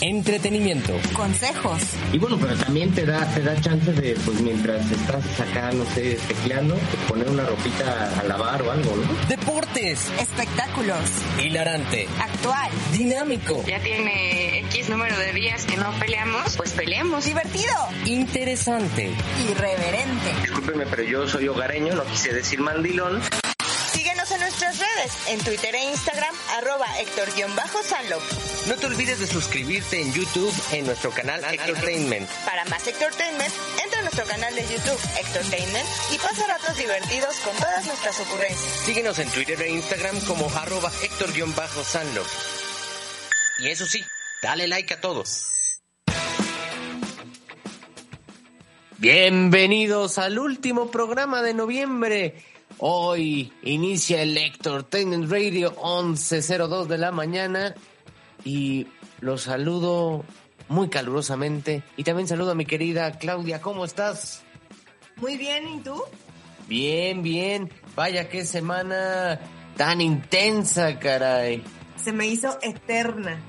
entretenimiento, consejos. Y bueno, pero también te da, te da chance de, pues mientras estás acá, no sé, tecleando, poner una ropita a lavar o algo, ¿no? Deportes, espectáculos, hilarante, actual, dinámico. Ya tiene X número de días que no peleamos, pues peleemos. Divertido, interesante, irreverente. Discúlpeme, pero yo soy hogareño, no quise decir mandilón en nuestras redes, en Twitter e Instagram, arroba Héctor-Sanlo. No te olvides de suscribirte en YouTube en nuestro canal Hectortainment. Para más Hectortainment, entra a nuestro canal de YouTube Hectortainment y pasa ratos divertidos con todas nuestras ocurrencias. Síguenos en Twitter e Instagram como arroba Héctor-Sanlo. Y eso sí, dale like a todos. Bienvenidos al último programa de noviembre. Hoy inicia el Lector Tenant Radio 11.02 de la mañana y los saludo muy calurosamente y también saludo a mi querida Claudia, ¿cómo estás? Muy bien, ¿y tú? Bien, bien. Vaya qué semana tan intensa, caray. Se me hizo eterna.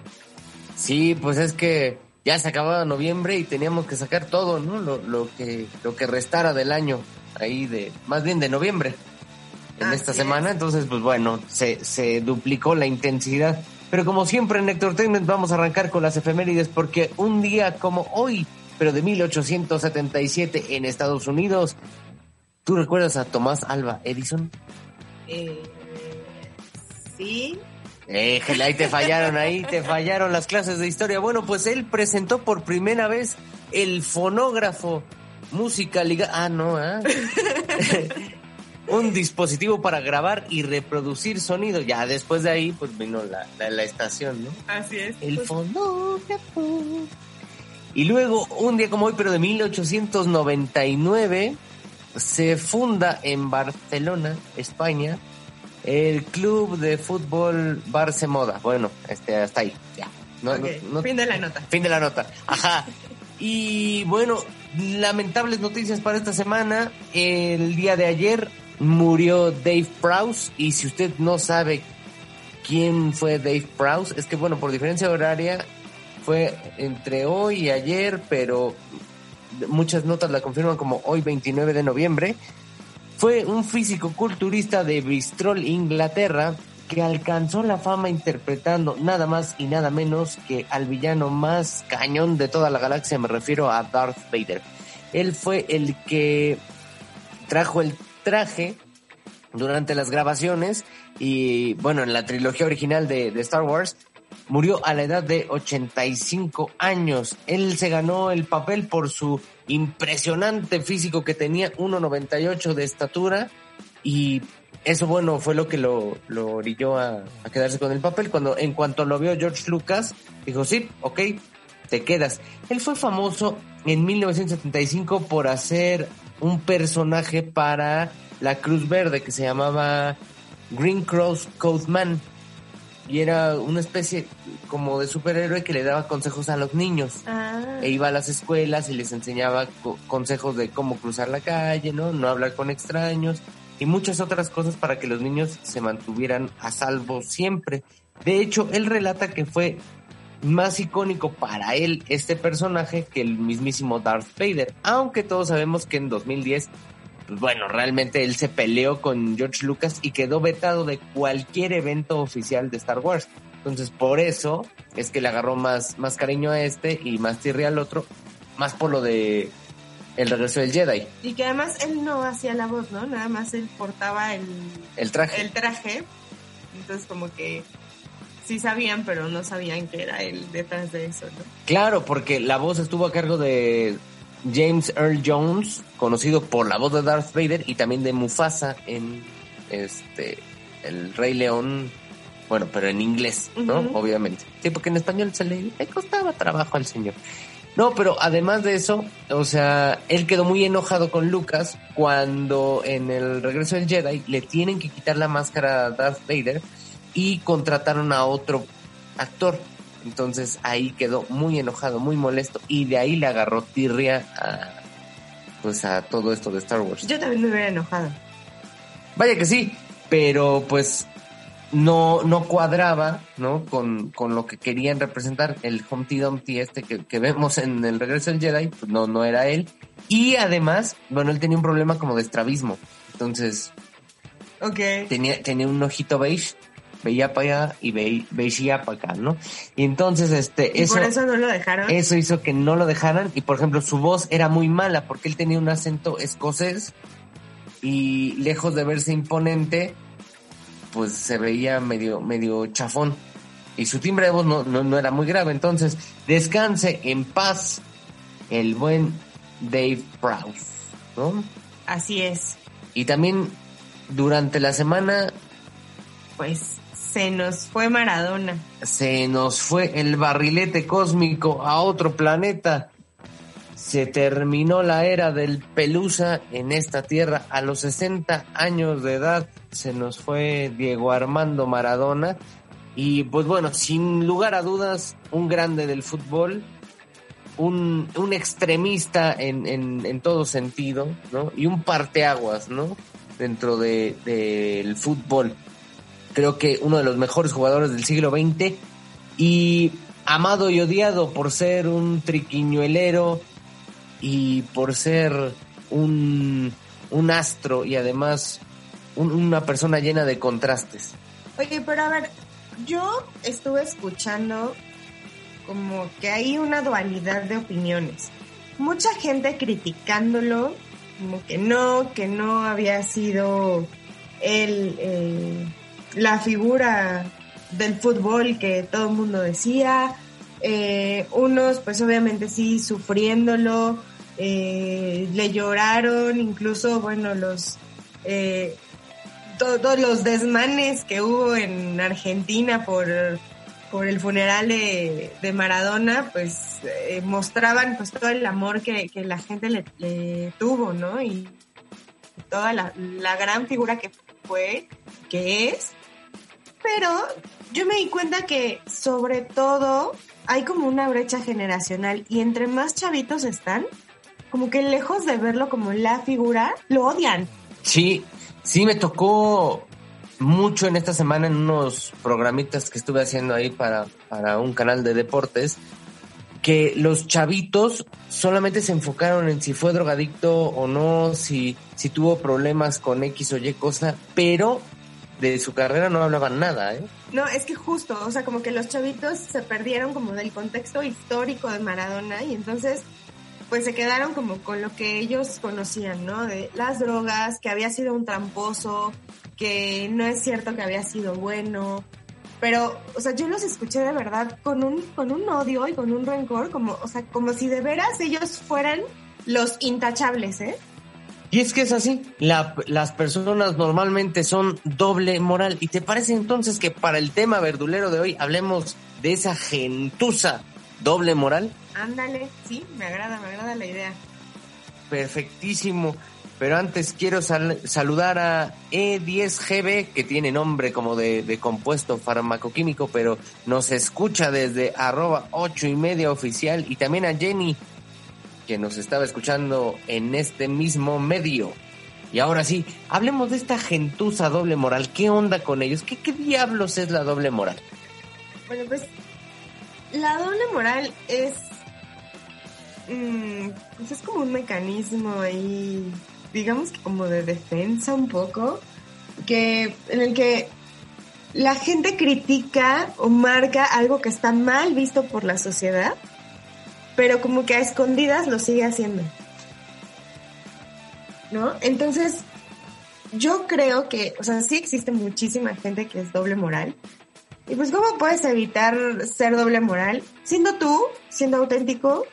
Sí, pues es que ya se acababa noviembre y teníamos que sacar todo, ¿no? Lo, lo que lo que restara del año, ahí de más bien de noviembre en esta semana. Entonces, pues bueno, se, se duplicó la intensidad. Pero como siempre en Entertainment vamos a arrancar con las efemérides porque un día como hoy, pero de 1877 en Estados Unidos, ¿tú recuerdas a Tomás Alba Edison? Eh, sí. Éjale, ahí te fallaron, ahí te fallaron las clases de historia. Bueno, pues él presentó por primera vez el fonógrafo música Ah, no, ¿eh? un dispositivo para grabar y reproducir sonido. Ya después de ahí, pues vino la, la, estación, ¿no? Así es. El pues... fonógrafo. Y luego, un día como hoy, pero de 1899, se funda en Barcelona, España, el club de fútbol Barcemoda. Bueno, este, hasta ahí, ya. fin de la nota. Fin de la nota. Ajá. Y bueno, lamentables noticias para esta semana. El día de ayer murió Dave Prowse y si usted no sabe quién fue Dave Prowse, es que bueno, por diferencia horaria fue entre hoy y ayer, pero muchas notas la confirman como hoy 29 de noviembre. Fue un físico culturista de Bristol, Inglaterra, que alcanzó la fama interpretando nada más y nada menos que al villano más cañón de toda la galaxia, me refiero a Darth Vader. Él fue el que trajo el traje durante las grabaciones y bueno, en la trilogía original de, Star Wars murió a la edad de 85 años. Él se ganó el papel por su impresionante físico que tenía 1,98 de estatura y eso bueno fue lo que lo, lo orilló a, quedarse con el papel. Cuando en cuanto lo vio George Lucas, dijo, sí, ok, te quedas. Él fue famoso en 1975 por hacer un personaje para la Cruz Verde que se llamaba Green Cross Code Man y era una especie como de superhéroe que le daba consejos a los niños. Ah. E iba a las escuelas y les enseñaba consejos de cómo cruzar la calle, ¿no? No hablar con extraños y muchas otras cosas para que los niños se mantuvieran a salvo siempre. De hecho, él relata que fue más icónico para él este personaje que el mismísimo Darth Vader, aunque todos sabemos que en 2010 pues bueno, realmente él se peleó con George Lucas y quedó vetado de cualquier evento oficial de Star Wars. Entonces, por eso es que le agarró más, más cariño a este y más tirria al otro, más por lo de el regreso del Jedi. Y que además él no hacía la voz, ¿no? Nada más él portaba el, el traje. El traje. Entonces, como que sí sabían, pero no sabían que era él detrás de eso, ¿no? Claro, porque la voz estuvo a cargo de James Earl Jones, conocido por la voz de Darth Vader y también de Mufasa en este el Rey León, bueno, pero en inglés, ¿no? Obviamente. Sí, porque en español se le, le costaba trabajo al señor. No, pero además de eso, o sea, él quedó muy enojado con Lucas cuando en el regreso del Jedi le tienen que quitar la máscara a Darth Vader y contrataron a otro actor. Entonces ahí quedó muy enojado, muy molesto y de ahí le agarró tirria a, pues a todo esto de Star Wars. Yo también me hubiera enojado. Vaya que sí, pero pues no, no cuadraba, ¿no? Con, con lo que querían representar el Humpty Dumpty este que, que vemos en el regreso del Jedi, pues no, no era él. Y además, bueno, él tenía un problema como de estrabismo. Entonces, Ok. tenía, tenía un ojito beige, veía para allá y ve, veía para acá, ¿no? Y entonces, este, ¿Y eso, por eso no lo dejaron? eso hizo que no lo dejaran. Y por ejemplo, su voz era muy mala porque él tenía un acento escocés y lejos de verse imponente, pues se veía medio, medio chafón. Y su timbre de voz no, no, no era muy grave. Entonces, descanse en paz el buen Dave Prowse, ¿no? Así es. Y también durante la semana Pues se nos fue Maradona. se nos fue el barrilete cósmico a otro planeta. Se terminó la era del Pelusa en esta tierra. A los 60 años de edad se nos fue Diego Armando Maradona. Y pues bueno, sin lugar a dudas, un grande del fútbol, un, un extremista en, en, en todo sentido, ¿no? Y un parteaguas, ¿no? Dentro de, del fútbol creo que uno de los mejores jugadores del siglo XX y amado y odiado por ser un triquiñuelero y por ser un, un astro y además un- una persona llena de contrastes. Oye, pero a ver, yo estuve escuchando como que hay una dualidad de opiniones. Mucha gente criticándolo, como que no, que no había sido él eh, la figura del fútbol que todo el mundo decía. Eh, unos, pues obviamente sí, sufriéndolo, eh, le lloraron, incluso, bueno, los... eh, todos los desmanes que hubo en Argentina por, por el funeral de, de Maradona, pues eh, mostraban pues todo el amor que, que la gente le, le tuvo, ¿no? Y toda la, la gran figura que fue, que es. Pero yo me di cuenta que sobre todo hay como una brecha generacional y entre más chavitos están, como que lejos de verlo como la figura, lo odian. Sí, sí me tocó mucho en esta semana en unos programitas que estuve haciendo ahí para, para un canal de deportes, que los chavitos solamente se enfocaron en si fue drogadicto o no, si, si tuvo problemas con X o Y cosa, pero de su carrera no hablaban nada, ¿eh? No, es que justo, o sea, como que los chavitos se perdieron como del contexto histórico de Maradona y entonces pues se quedaron como con lo que ellos conocían, ¿no? De las drogas, que había sido un tramposo, que no es cierto que había sido bueno, pero, o sea, yo los escuché de verdad con un, con un odio y con un rencor, como, o sea, como si de veras ellos fueran los intachables, ¿eh? Y es que es así, la- las personas normalmente son doble moral. ¿Y te parece entonces que para el tema verdulero de hoy hablemos de esa gentuza doble moral? Ándale, sí, me agrada, me agrada la idea. Perfectísimo. Pero antes quiero sal- saludar a E10GB, que tiene nombre como de, de compuesto farmacoquímico, pero nos escucha desde arroba ocho y media oficial. Y también a Jenny, que nos estaba escuchando en este mismo medio. Y ahora sí, hablemos de esta gentuza doble moral. ¿Qué onda con ellos? ¿Qué, qué diablos es la doble moral? Bueno, pues la doble moral es, mm, pues es como un mecanismo ahí, digamos que como de defensa un poco, que en el que la gente critica o marca algo que está mal visto por la sociedad, pero como que a escondidas lo sigue haciendo. ¿No? Entonces, yo creo que, o sea, sí existe muchísima gente que es doble moral. Y pues, ¿cómo puedes evitar ser doble moral? Siendo tú, siendo auténtico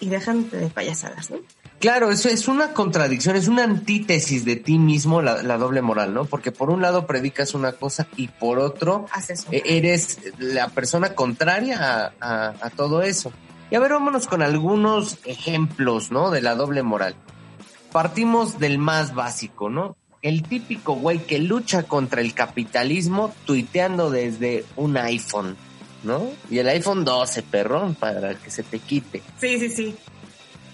y déjate de payasadas, ¿no? Claro, eso es una contradicción, es una antítesis de ti mismo la, la doble moral, ¿no? Porque por un lado predicas una cosa y por otro Haces e- eres la persona contraria a, a- a todo eso. Y a ver, vámonos con algunos ejemplos, ¿no? De la doble moral. Partimos del más básico, ¿no? El típico güey que lucha contra el capitalismo tuiteando desde un iPhone, ¿no? Y el iPhone 12, perrón, para que se te quite. Sí, sí, sí.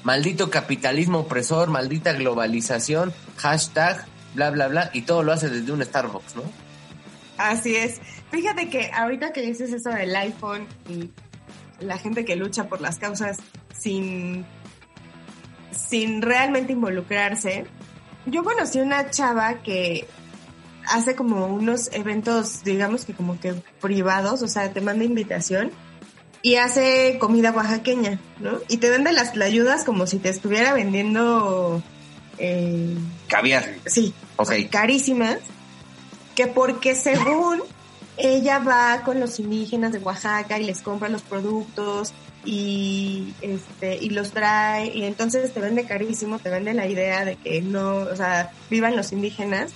Maldito capitalismo opresor, maldita globalización, hashtag, bla, bla, bla, y todo lo hace desde un Starbucks, ¿no? Así es. Fíjate que ahorita que dices eso del iPhone y la gente que lucha por las causas sin, sin realmente involucrarse, yo conocí una chava que hace como unos eventos, digamos que como que privados, o sea, te manda invitación y hace comida oaxaqueña, ¿no? Y te vende las ayudas como si te estuviera vendiendo, eh, Caviar. sí, Ok. carísimas, que porque según ella va con los indígenas de Oaxaca y les compra los productos y este y los trae y entonces te vende carísimo, te vende la idea de que no, o sea, vivan los indígenas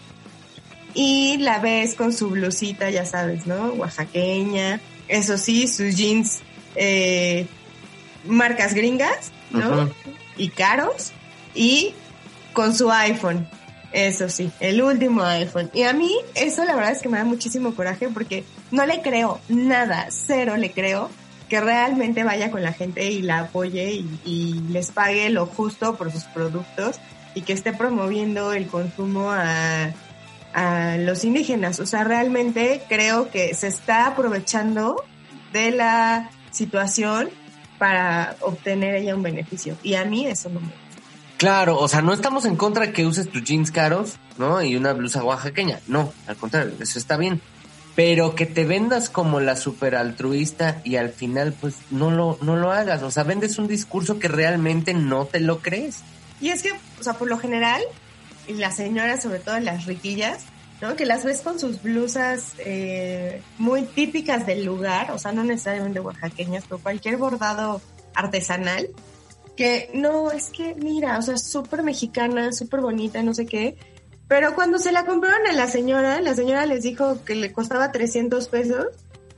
y la ves con su blusita, ya sabes, ¿no? Oaxaqueña, eso sí, sus jeans eh, marcas gringas, ¿no? Y caros y con su iPhone. Eso sí, el último iPhone. Y a mí eso la verdad es que me da muchísimo coraje porque no le creo nada, cero le creo que realmente vaya con la gente y la apoye y, les pague lo justo por sus productos y que esté promoviendo el consumo a, a los indígenas. O sea, realmente creo que se está aprovechando de la situación para obtener ella un beneficio. Y a mí eso no me gusta. Claro, o sea, no estamos en contra que uses tus jeans caros, ¿no? Y una blusa oaxaqueña. No, al contrario, eso está bien. Pero que te vendas como la super altruista y al final, pues, no lo, no lo hagas. O sea, vendes un discurso que realmente no te lo crees. Y es que, o sea, por lo general, y las señoras, sobre todo las riquillas, ¿no? Que las ves con sus blusas eh, muy típicas del lugar, o sea, no necesariamente oaxaqueñas, pero cualquier bordado artesanal, que no, es que, mira, o sea, súper mexicana, súper bonita, no sé qué. Pero cuando se la compraron a la señora, la señora les dijo que le costaba 300 pesos.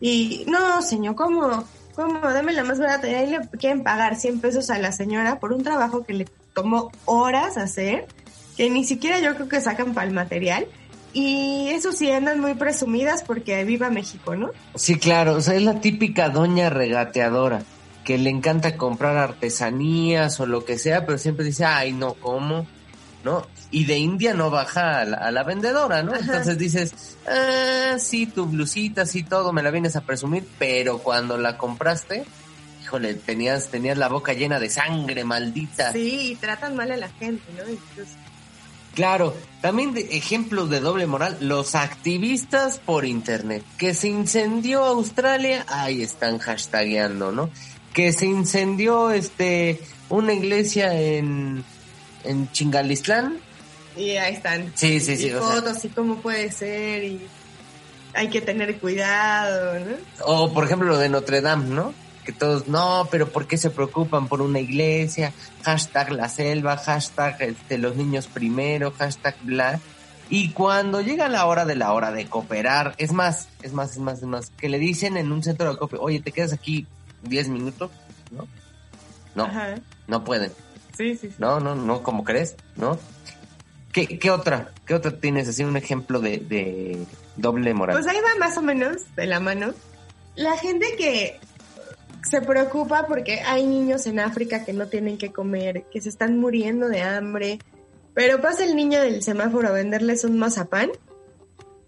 Y, no, señor, ¿cómo? ¿Cómo? Dame la más barata. Y ahí le quieren pagar 100 pesos a la señora por un trabajo que le tomó horas hacer, que ni siquiera yo creo que sacan para el material. Y eso sí, andan muy presumidas porque viva México, ¿no? Sí, claro, o sea, es la típica doña regateadora que le encanta comprar artesanías o lo que sea, pero siempre dice, ay, no, ¿cómo? ¿No? Y de India no baja a la, a la vendedora, ¿no? Ajá. Entonces dices, ah, sí, tu blusita, sí, todo, me la vienes a presumir, pero cuando la compraste, híjole, tenías, tenías la boca llena de sangre, maldita. Sí, y tratan mal a la gente, ¿no? Incluso. Claro, también de ejemplos de doble moral, los activistas por internet, que se incendió Australia, ahí están hashtagueando, ¿no? Que se incendió este una iglesia en en Chingalistlán, Y ahí están. Sí, sí, sí, Y o sea- fotos y cómo puede ser y hay que tener cuidado, ¿no? o por ejemplo lo de Notre Dame, ¿no? Que todos, no, pero ¿por qué se preocupan por una iglesia? Hashtag la selva, hashtag este, los niños primero, hashtag bla. Y cuando llega la hora de la hora de cooperar, es más, es más, es más, es más, que le dicen en un centro de acopio, oye, ¿te quedas aquí 10 minutos? ¿No? No, Ajá. no pueden. Sí, sí, sí. No, no, no, como crees? ¿No? ¿Qué, qué otra? ¿Qué otra tienes así un ejemplo de, de doble moral? Pues ahí va más o menos de la mano. La gente que se preocupa porque hay niños en África que no tienen que comer, que se están muriendo de hambre, pero pasa el niño del semáforo a venderles un mazapán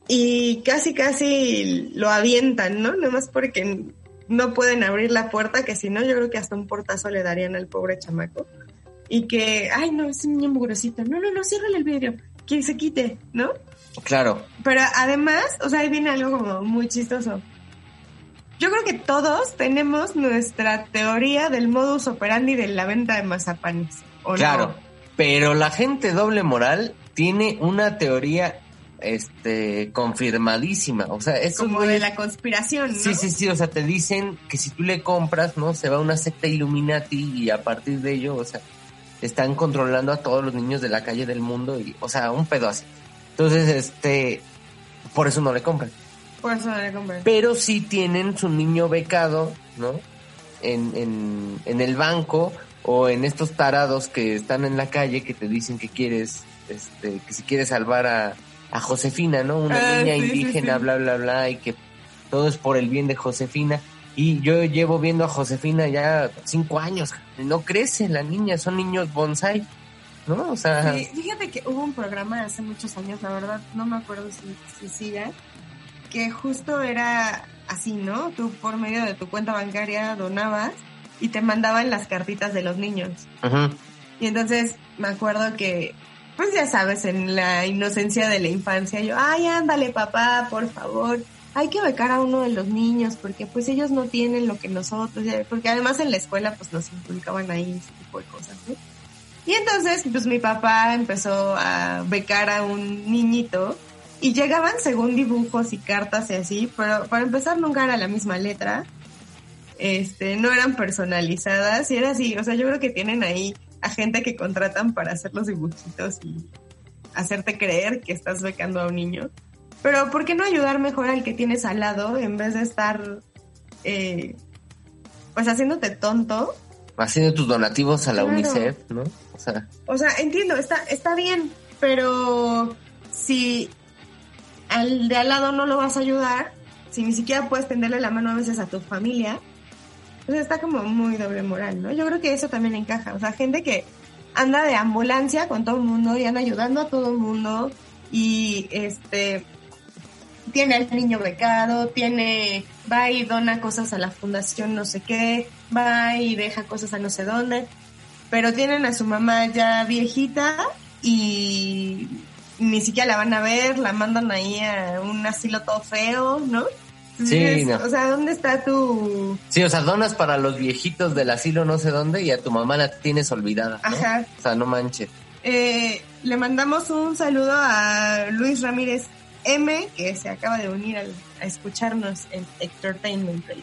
y casi casi lo avientan, ¿no? Nomás porque no pueden abrir la puerta, que si no yo creo que hasta un portazo le darían al pobre chamaco. Y que, ay no, es un niño mugrosito. No, no, no, ciérrale el vidrio, que se quite, ¿no? Claro, Pero además, o sea, ahí viene algo como muy chistoso. Yo creo que todos tenemos nuestra teoría del modus operandi de la venta de mazapanes. ¿o no? Claro, pero la gente doble moral tiene una teoría este, confirmadísima. O sea, es como de la conspiración, ¿no? Sí, sí, sí. O sea, te dicen que si tú le compras, ¿no? Se va a una secta Illuminati y a partir de ello, o sea, están controlando a todos los niños de la calle del mundo y, o sea, un pedo así. Entonces, este, por eso no le compran. Por eso no le compran. Pero sí tienen su niño becado, ¿no? En, en, en el banco o en estos tarados que están en la calle que te dicen que quieres, este, que si quieres salvar a, a Josefina, ¿no? Una Ah, niña sí, indígena, sí. bla, bla, bla, y que todo es por el bien de Josefina. Y yo llevo viendo a Josefina ya cinco años, no crece la niña, son niños bonsai, ¿no? O sea, fíjate que hubo un programa hace muchos años, la verdad, no me acuerdo si, si siga, que justo era así, ¿no? Tú por medio de tu cuenta bancaria donabas y te mandaban las cartitas de los niños. ujú. Y entonces me acuerdo que, pues ya sabes, en la inocencia de la infancia, yo, ay, ándale papá, por favor, hay que becar a uno de los niños porque pues ellos no tienen lo que nosotros, porque además en la escuela pues nos inculcaban ahí ese tipo de cosas, ¿no? Y entonces, pues mi papá empezó a becar a un niñito y llegaban según dibujos y cartas y así, pero para empezar nunca era la misma letra, este, no eran personalizadas y era así, o sea, yo creo que tienen ahí a gente que contratan para hacer los dibujitos y hacerte creer que estás becando a un niño. Pero ¿por qué no ayudar mejor al que tienes al lado en vez de estar, eh, pues haciéndote tonto? haciendo tus donativos a la Claro. UNICEF, ¿no? O sea, O sea, entiendo, está, está bien, pero si al de al lado no lo vas a ayudar, si ni siquiera puedes tenderle la mano a veces a tu familia, pues está como muy doble moral, ¿no? Yo creo que eso también encaja. O sea, gente que anda de ambulancia con todo el mundo y anda ayudando a todo el mundo y este tiene al niño becado, tiene, va y dona cosas a la fundación no sé qué, va y deja cosas a no sé dónde, pero tienen a su mamá ya viejita y ni siquiera la van a ver, la mandan ahí a un asilo todo feo, ¿no? Sí, no. O sea, ¿dónde está tu...? sí, o sea, donas para los viejitos del asilo no sé dónde y a tu mamá la tienes olvidada, ¿no? Ajá. O sea, no manches. Eh, le mandamos un saludo a Luis Ramírez M, que se acaba de unir al- a escucharnos en Entertainment Radio.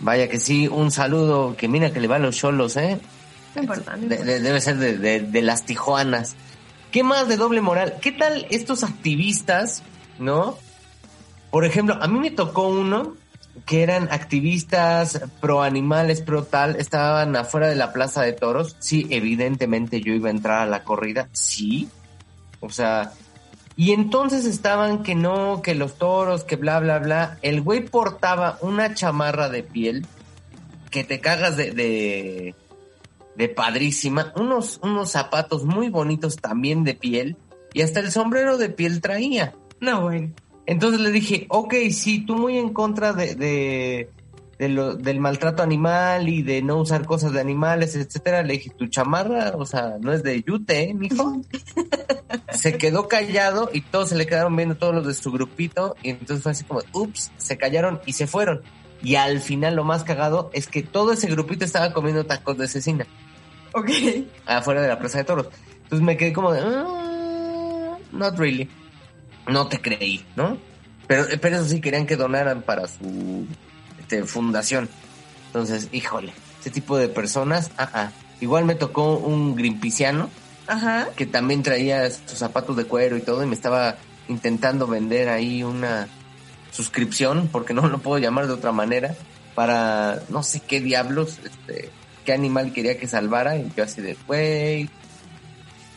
Vaya que sí, un saludo que mira que le va a los cholos, ¿eh? No importa, no De- importa. de- debe ser de, de- de las Tijuanas. ¿Qué más de doble moral? ¿Qué tal estos activistas, no? Por ejemplo, a mí me tocó uno que eran activistas pro animales, pro tal, estaban afuera de la plaza de toros. Sí, evidentemente yo iba a entrar a la corrida, sí. O sea, y entonces estaban que no, que los toros, que bla, bla, bla. El güey portaba una chamarra de piel que te cagas de, de, de padrísima, unos, unos zapatos muy bonitos también de piel y hasta el sombrero de piel traía. No, bueno. Entonces le dije, ok, sí, tú muy en contra de, de, de lo- del maltrato animal y de no usar cosas de animales, etcétera. Le dije, tu chamarra, o sea, no es de yute, ¿eh, mijo? se quedó callado y todos se le quedaron viendo todos los de su grupito y entonces fue así como, ups, se callaron y se fueron. Y al final lo más cagado es que todo ese grupito estaba comiendo tacos de cecina Ok. afuera de la plaza de toros. Entonces me quedé como de, "Ah, not really. No te creí, ¿no? Pero, pero eso sí querían que donaran para su este, fundación. Entonces, híjole, ese tipo de personas, ah, ah. Igual me tocó un grimpiciano Ajá. que también traía sus zapatos de cuero y todo y me estaba intentando vender ahí una suscripción, porque no lo puedo llamar de otra manera, para no sé qué diablos, este, qué animal quería que salvara y yo así de, güey,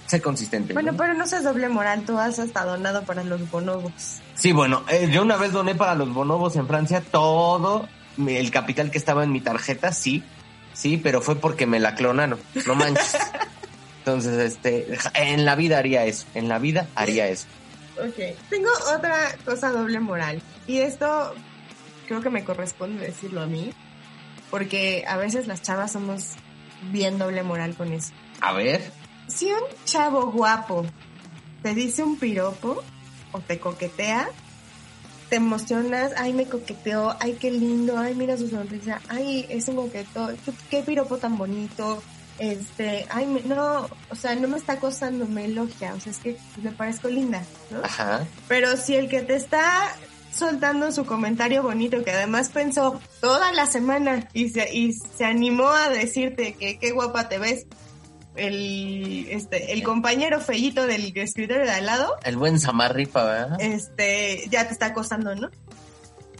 sé consistente. Bueno, ¿no? pero no seas doble moral, tú has hasta donado para los bonobos. Sí, bueno, eh, yo una vez doné para los bonobos en Francia todo el capital que estaba en mi tarjeta, sí, sí, pero fue porque me la clonaron, no manches. Entonces, este, en la vida haría eso, en la vida haría eso. Ok. Tengo otra cosa doble moral. Y esto creo que me corresponde decirlo a mí. Porque a veces las chavas somos bien doble moral con eso. A ver, Si un chavo guapo te dice un piropo o te coquetea, te emocionas, ay me coqueteó, ay qué lindo, ay mira su sonrisa, ay es un coqueto, qué, qué piropo tan bonito, este, ay, me- no, o sea, no me está acosando, me elogia, o sea, es que me parezco linda, ¿no? Ajá. Pero si el que te está soltando su comentario bonito, que además pensó toda la semana y se, y se animó a decirte que qué guapa te ves, el, este, el compañero fellito del escritorio de al lado, El buen Samarripa, ¿verdad? este, ya te está acosando, ¿no?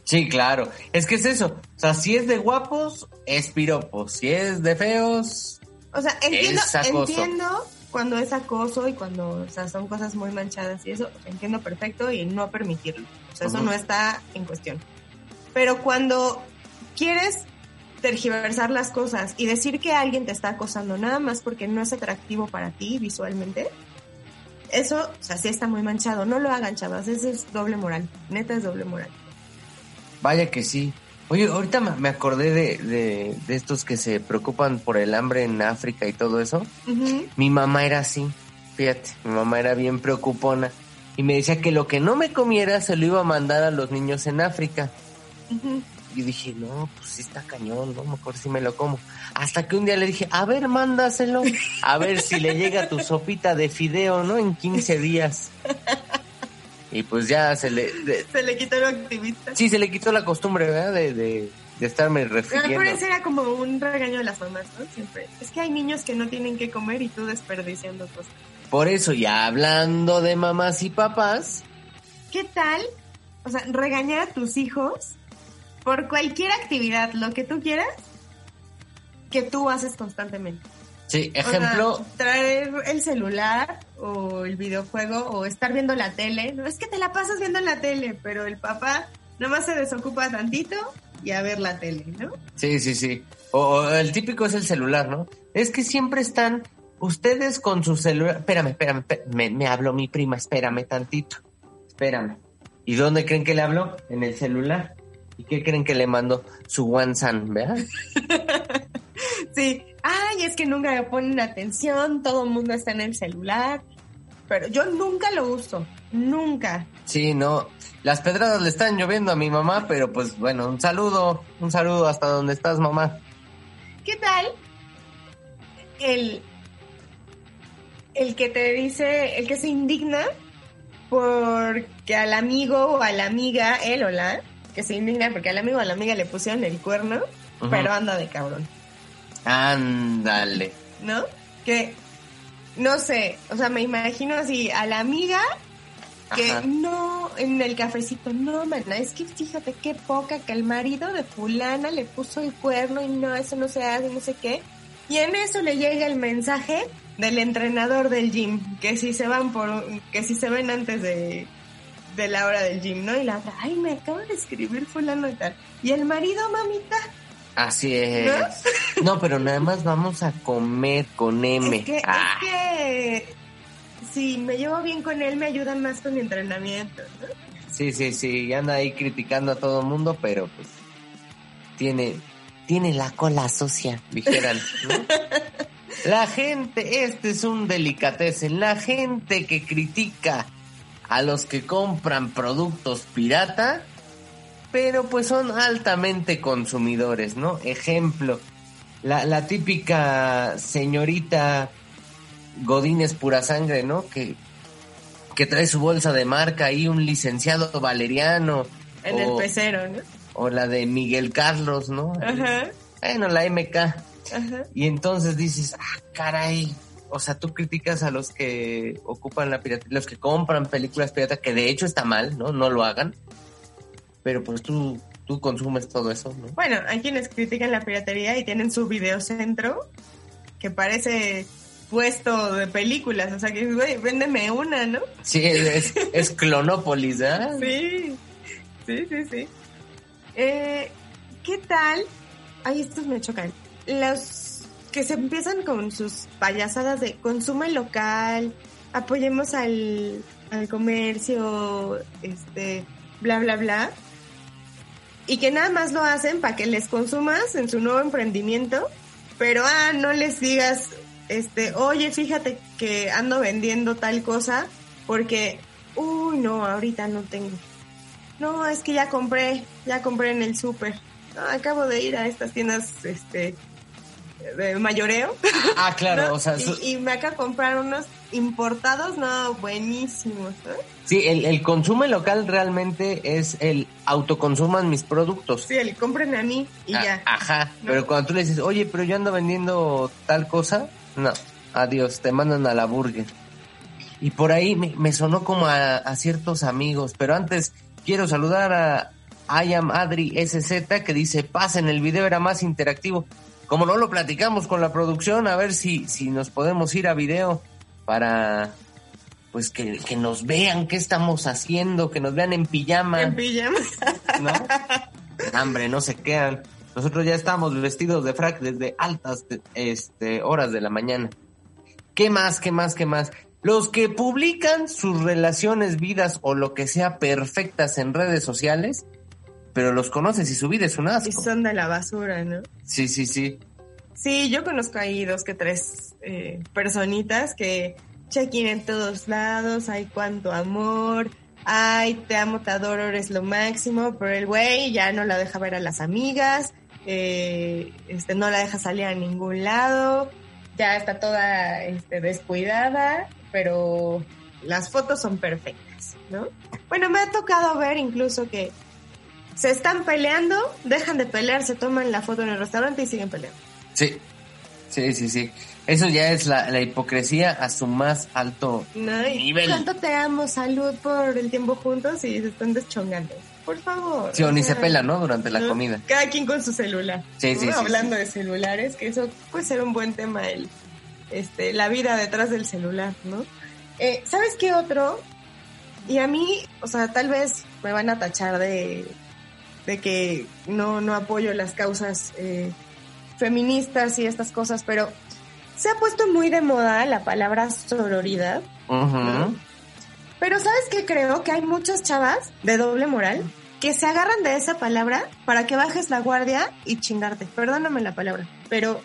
Sí, claro. Es que es eso. O sea, si es de guapos, es piropo. Si es de feos, O sea, entiendo, Es acoso. entiendo cuando es acoso y cuando, o sea, son cosas muy manchadas y eso, entiendo perfecto y no permitirlo. O sea, eso no está en cuestión. Pero cuando quieres tergiversar las cosas y decir que alguien te está acosando nada más porque no es atractivo para ti visualmente, eso, o sea, sí está muy manchado. No lo hagan, chavas. Eso es doble moral. Neta es doble moral. vaya que sí. Oye, ahorita me acordé de, de, de estos que se preocupan por el hambre en África y todo eso. Mi mamá era así, fíjate, mi mamá era bien preocupona y me decía que lo que no me comiera se lo iba a mandar a los niños en África. Ujú. Y dije, no, pues sí está cañón, no, mejor si me lo como. Hasta que un día le dije, a ver, mándaselo, a ver si le llega tu sopita de fideo, ¿no? En 15 días. Y pues ya se le... de- Se le quitó lo activista. sí, se le quitó la costumbre, ¿verdad? De, de, de estarme Pero refiriendo. por eso era como un regaño de las mamás, ¿no? Siempre. Es que hay niños que no tienen que comer y tú desperdiciando cosas. Por eso, ya hablando de mamás y papás, ¿Qué tal? O sea, regañar a tus hijos por cualquier actividad, lo que tú quieras, que tú haces constantemente. sí, O sea, ejemplo, traer el celular o el videojuego o estar viendo la tele. No es que te la pasas viendo la tele, pero el papá nomás se desocupa tantito y a ver la tele, ¿no? Sí, sí, sí. O, o el típico es el celular, ¿no? Es que siempre están ustedes con su celular. Espérame, espérame, espérame. Me, me habló mi prima, espérame tantito. Espérame. ¿Y dónde creen que le habló? En el celular. ¿Y qué creen que le mandó? Su WhatsApp, ¿verdad? Sí. Ay, es que nunca le ponen atención, todo el mundo está en el celular. Pero yo nunca lo uso, nunca. Sí, no. Las pedradas le están lloviendo a mi mamá, pero pues bueno, un saludo, un saludo hasta donde estás, mamá. ¿Qué tal? El, el que te dice, el que se indigna porque al amigo o a la amiga, él o la, que se indigna porque al amigo o a la amiga le pusieron el cuerno, pero anda de cabrón, Ándale. ¿no? Que, no sé, o sea, me imagino así, a la amiga que Ajá. no, en el cafecito, no, mana, es que fíjate qué poca que el marido de fulana le puso el cuerno y no, eso no se hace, no sé qué. Y en eso le llega el mensaje del entrenador del gym, que si se van por, que si se ven antes de, de la hora del gym, ¿no? Y la otra, ay, me acaba de escribir fulano y tal. Y el marido, mamita, Así es. No, pero nada más vamos a comer con M. es que, Ah. es que si me llevo bien con él, me ayuda más con mi entrenamiento, ¿no? Sí, sí, sí, y anda ahí criticando a todo mundo, pero pues tiene, tiene la cola sucia, dijeran. ¿no? La gente, este es un delicatessen, la gente que critica a los que compran productos pirata, pero pues son altamente consumidores, ¿no? Ejemplo, la, la típica señorita Godínez pura sangre, ¿no? Que, que trae su bolsa de marca ahí, un licenciado valeriano. En o, el pecero, ¿no? o la de Miguel Carlos, ¿no? Ajá, Bueno, la MK. ajá. Y entonces dices, ah, caray. O sea, tú criticas a los que ocupan la piratería, los que compran películas piratas, que de hecho está mal, ¿no? No lo hagan. Pero pues tú, tú consumes todo eso, ¿no? Bueno, hay quienes critican la piratería y tienen su videocentro que parece puesto de películas. O sea, que, güey, véndeme una, ¿no? Sí, es, es Clonópolis, ¿ah? Sí, sí, sí, sí. Eh, ¿Qué tal? Ay, estos me chocan. Los que se empiezan con sus payasadas de consume local, apoyemos al, al comercio, este, bla, bla, bla. Y que nada más lo hacen para que les consumas en su nuevo emprendimiento, pero ah, no les digas, este, oye, fíjate que ando vendiendo tal cosa, porque, uy, no, ahorita no tengo. No, es que ya compré, ya compré en el súper. Acabo de ir a estas tiendas, este, mayoreo. Ah, claro, ¿no? o sea, y, me acá comprar unos importados, no, buenísimos. ¿no? sí, el, el consumo local realmente es el autoconsuman mis productos. Sí, el compren a mí y Ah, ya. Ajá, ¿No? pero cuando tú le dices, oye, pero yo ando vendiendo tal cosa, no, adiós, te mandan a la burger. Y por ahí me, me sonó como a, a ciertos amigos, pero antes quiero saludar a I am Adri SZ que dice, pasen, el video era más interactivo. Como no lo platicamos con la producción, a ver si, si nos podemos ir a video para pues que, que nos vean qué estamos haciendo, que nos vean en pijama. En pijama. ¿no? Hambre, no se quedan. Nosotros ya estamos vestidos de frac desde altas este, horas de la mañana. ¿Qué más, qué más, qué más? Los que publican sus relaciones, vidas o lo que sea perfectas en redes sociales, pero los conoces y su vida es un Y asco. son de la basura, ¿no? Sí, sí, sí. Sí, yo conozco ahí dos que tres eh, personitas que check-in en todos lados, hay cuánto amor, ay, te amo, te adoro, eres lo máximo, pero el güey ya no la deja ver a las amigas, eh, este, no la deja salir a ningún lado, ya está toda este, descuidada, pero las fotos son perfectas, ¿no? Bueno, me ha tocado ver incluso que se están peleando, dejan de pelear, se toman la foto en el restaurante y siguen peleando. Sí, sí, sí, sí. Eso ya es la, la hipocresía a su más alto No, Nivel. ¿Cuánto te amo? Salud por el tiempo juntos y se están deschongando. Por favor. Sí, o ni se pela, ¿no? Durante la ¿no? comida. Cada quien con su celular. Sí, sí, sí, Hablando de celulares, que eso puede ser un buen tema, el, este, la vida detrás del celular, ¿no? Eh, ¿Sabes qué otro? Y a mí, o sea, tal vez me van a tachar de, de que no, no apoyo las causas eh, feministas y estas cosas, pero se ha puesto muy de moda la palabra sororidad. Pero ¿sabes qué creo? Que hay muchas chavas de doble moral que se agarran de esa palabra para que bajes la guardia y chingarte. Perdóname la palabra. Pero,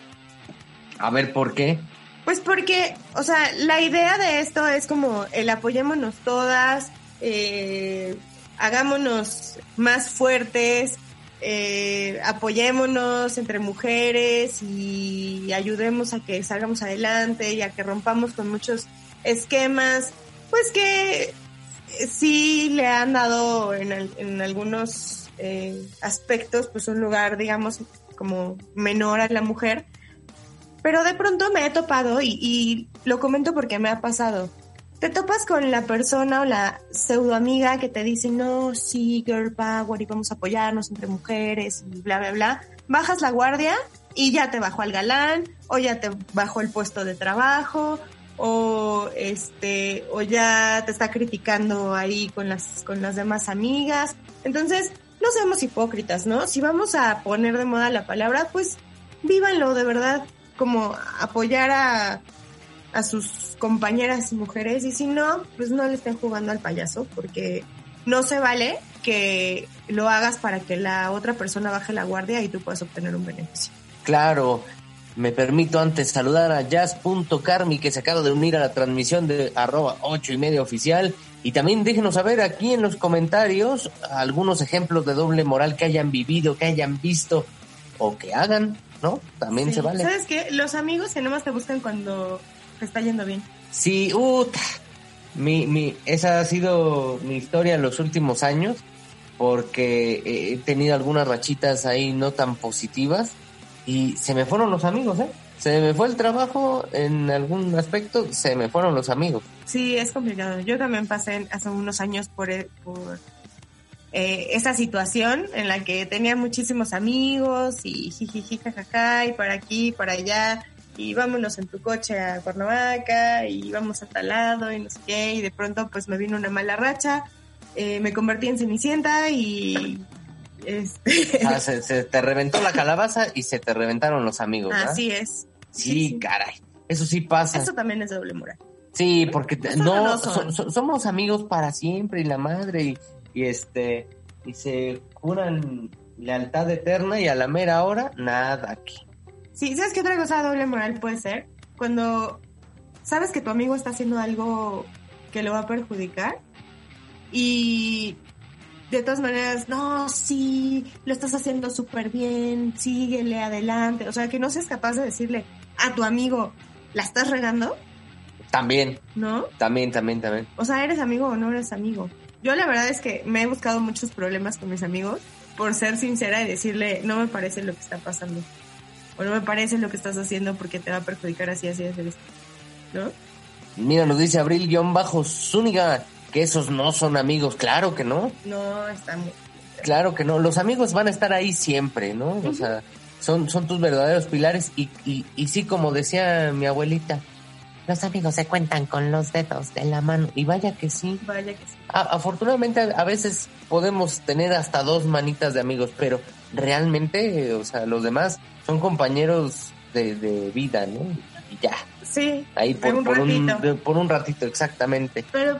A ver, ¿por qué? pues porque, o sea, la idea de esto es como el apoyémonos todas, eh, hagámonos más fuertes, eh, apoyémonos entre mujeres y ayudemos a que salgamos adelante y a que rompamos con muchos esquemas, pues que eh, sí le han dado en, al- en algunos eh, aspectos pues un lugar digamos como menor a la mujer. Pero de pronto me he topado y, y lo comento porque me ha pasado te topas con la persona o la pseudo amiga que te dice no sí girl power y vamos a apoyarnos entre mujeres y bla bla bla bajas la guardia y ya te bajó al galán o ya te bajó el puesto de trabajo o este o ya te está criticando ahí con las con las demás amigas. Entonces no seamos hipócritas no si vamos a poner de moda la palabra pues vívanlo de verdad como apoyar a a sus compañeras y mujeres y si no pues no le estén jugando al payaso porque no se vale que lo hagas para que la otra persona baje la guardia y tú puedas obtener un beneficio Claro, me permito antes saludar a jazz.carmi que se acaba de unir a la transmisión de arroba ocho y media oficial. Y también déjenos saber aquí en los comentarios algunos ejemplos de doble moral que hayan vivido, que hayan visto o que hagan, ¿no? También Sí. se vale. ¿Sabes qué? Los amigos que nomás te buscan cuando te está yendo bien. Sí, uta. Mi, mi, esa ha sido mi historia en los últimos años porque he tenido algunas rachitas ahí no tan positivas y se me fueron los amigos, ¿eh? Se me fue el trabajo en algún aspecto, se me fueron los amigos. Sí, es complicado. Yo también pasé hace unos años por, e- por eh, esa situación en la que tenía muchísimos amigos y jijiji, jajaja, y para aquí, para allá, y vámonos en tu coche a Cuernavaca, y vamos a tal lado, y no sé qué, y de pronto pues me vino una mala racha, eh, me convertí en Cenicienta y... Este, Ah, se, se te reventó la calabaza y se te reventaron los amigos, ¿verdad? así es. Sí, sí. caray. Eso sí pasa. Eso también es doble moral. Sí, porque te- no, no son. so- so- somos amigos para siempre y la madre y, y este y se juran lealtad eterna y a la mera hora nada aquí. Sí, ¿sabes qué otra cosa doble moral puede ser? Cuando sabes que tu amigo está haciendo algo que lo va a perjudicar y de todas maneras, no, sí, lo estás haciendo súper bien, síguele adelante. O sea, que no seas capaz de decirle a tu amigo, ¿la estás regando? También, ¿No? también, también, también. O sea, ¿eres amigo o no eres amigo? Yo la verdad es que me he buscado muchos problemas con mis amigos por ser sincera y decirle, no me parece lo que está pasando. O no me parece lo que estás haciendo porque te va a perjudicar así, así, así. así. ¿No? Mira, nos dice Abril-Zúñiga que esos no son amigos. Claro que no, No, está muy... claro que no. Los amigos van a estar ahí siempre, ¿no? O sea, son, son tus verdaderos pilares. Y, y, y sí, como decía mi abuelita, los amigos se cuentan con los dedos de la mano. Y vaya que sí. Vaya que sí. A- afortunadamente a, veces podemos tener hasta dos manitas de amigos, pero realmente, o sea, los demás son compañeros de, de vida, ¿no? Y ya, Sí, ahí por por, un por, un, ratito. de- por un ratito, exactamente. Pero,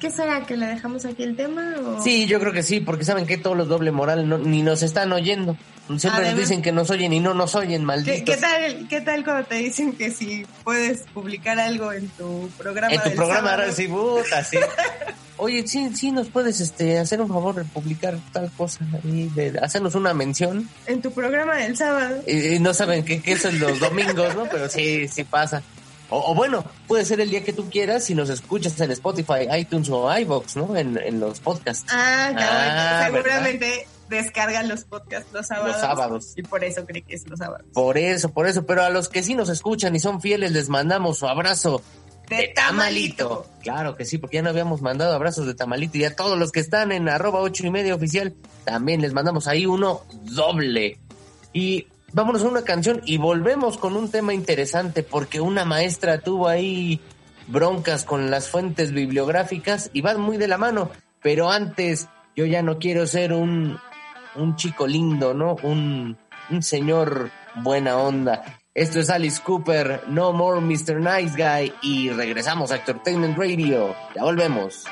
¿qué será? ¿Que le dejamos aquí el tema? O... Sí, yo creo que sí, porque saben que todos los doble moral no- ni nos están oyendo. Siempre Además- nos dicen que nos oyen y no nos oyen, ¿Qué, malditos. qué tal, ¿Qué tal cuando te dicen que si puedes publicar algo en tu programa En tu del programa sábado? sí, puta, sí. Oye, sí, sí, nos puedes este, hacer un favor de publicar tal cosa ahí, de hacernos una mención. En tu programa del sábado. Y, y no saben qué qué son los domingos, ¿no? Pero sí, sí pasa. O, o bueno, puede ser el día que tú quieras si nos escuchas en Spotify, iTunes o iVoox, ¿no? En, en los podcasts. Ah, claro, Ah, seguramente descargan los podcasts los sábados. Los sábados. Y por eso cree que es los sábados. Por eso, por eso. Pero a los que sí nos escuchan y son fieles, les mandamos su abrazo de tamalito. Claro que sí, porque ya no habíamos mandado abrazos de tamalito. Y a todos los que están en arroba ocho y media oficial, también les mandamos ahí uno doble. Y vámonos a una canción y volvemos con un tema interesante, porque una maestra tuvo ahí broncas con las fuentes bibliográficas y van muy de la mano. Pero antes, yo ya no quiero ser un, un chico lindo, ¿no? Un, un señor buena onda. Esto es Alice Cooper, No More Mr. Nice Guy y regresamos a Entertainment Radio. Ya volvemos.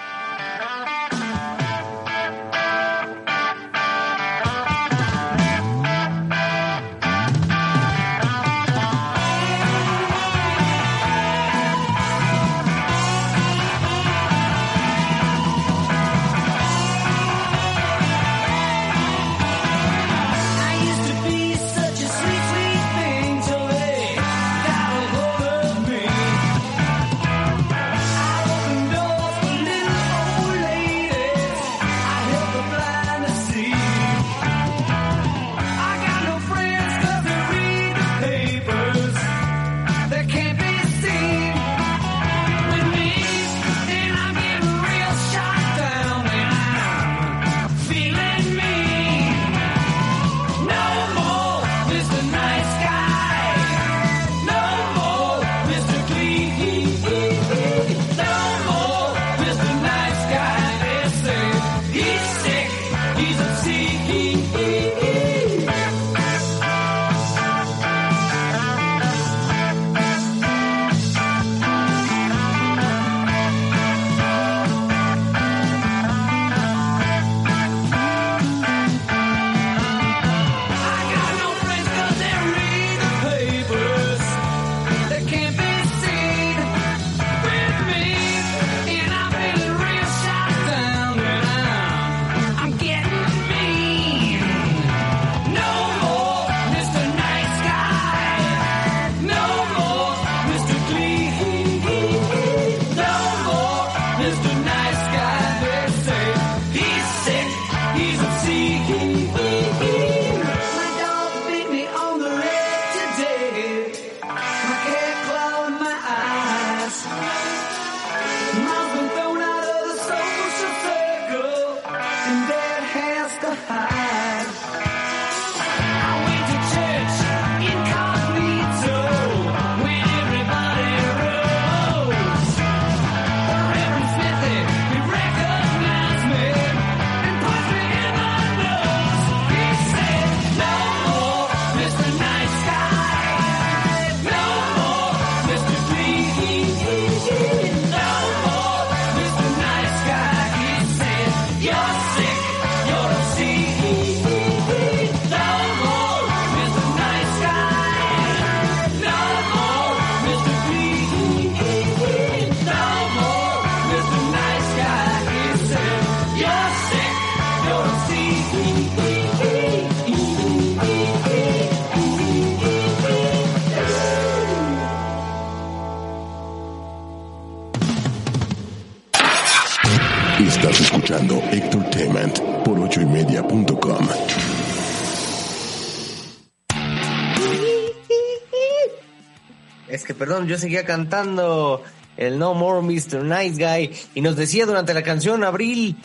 Yo seguía cantando el No More Mr. Nice Guy y nos decía durante la canción Abril,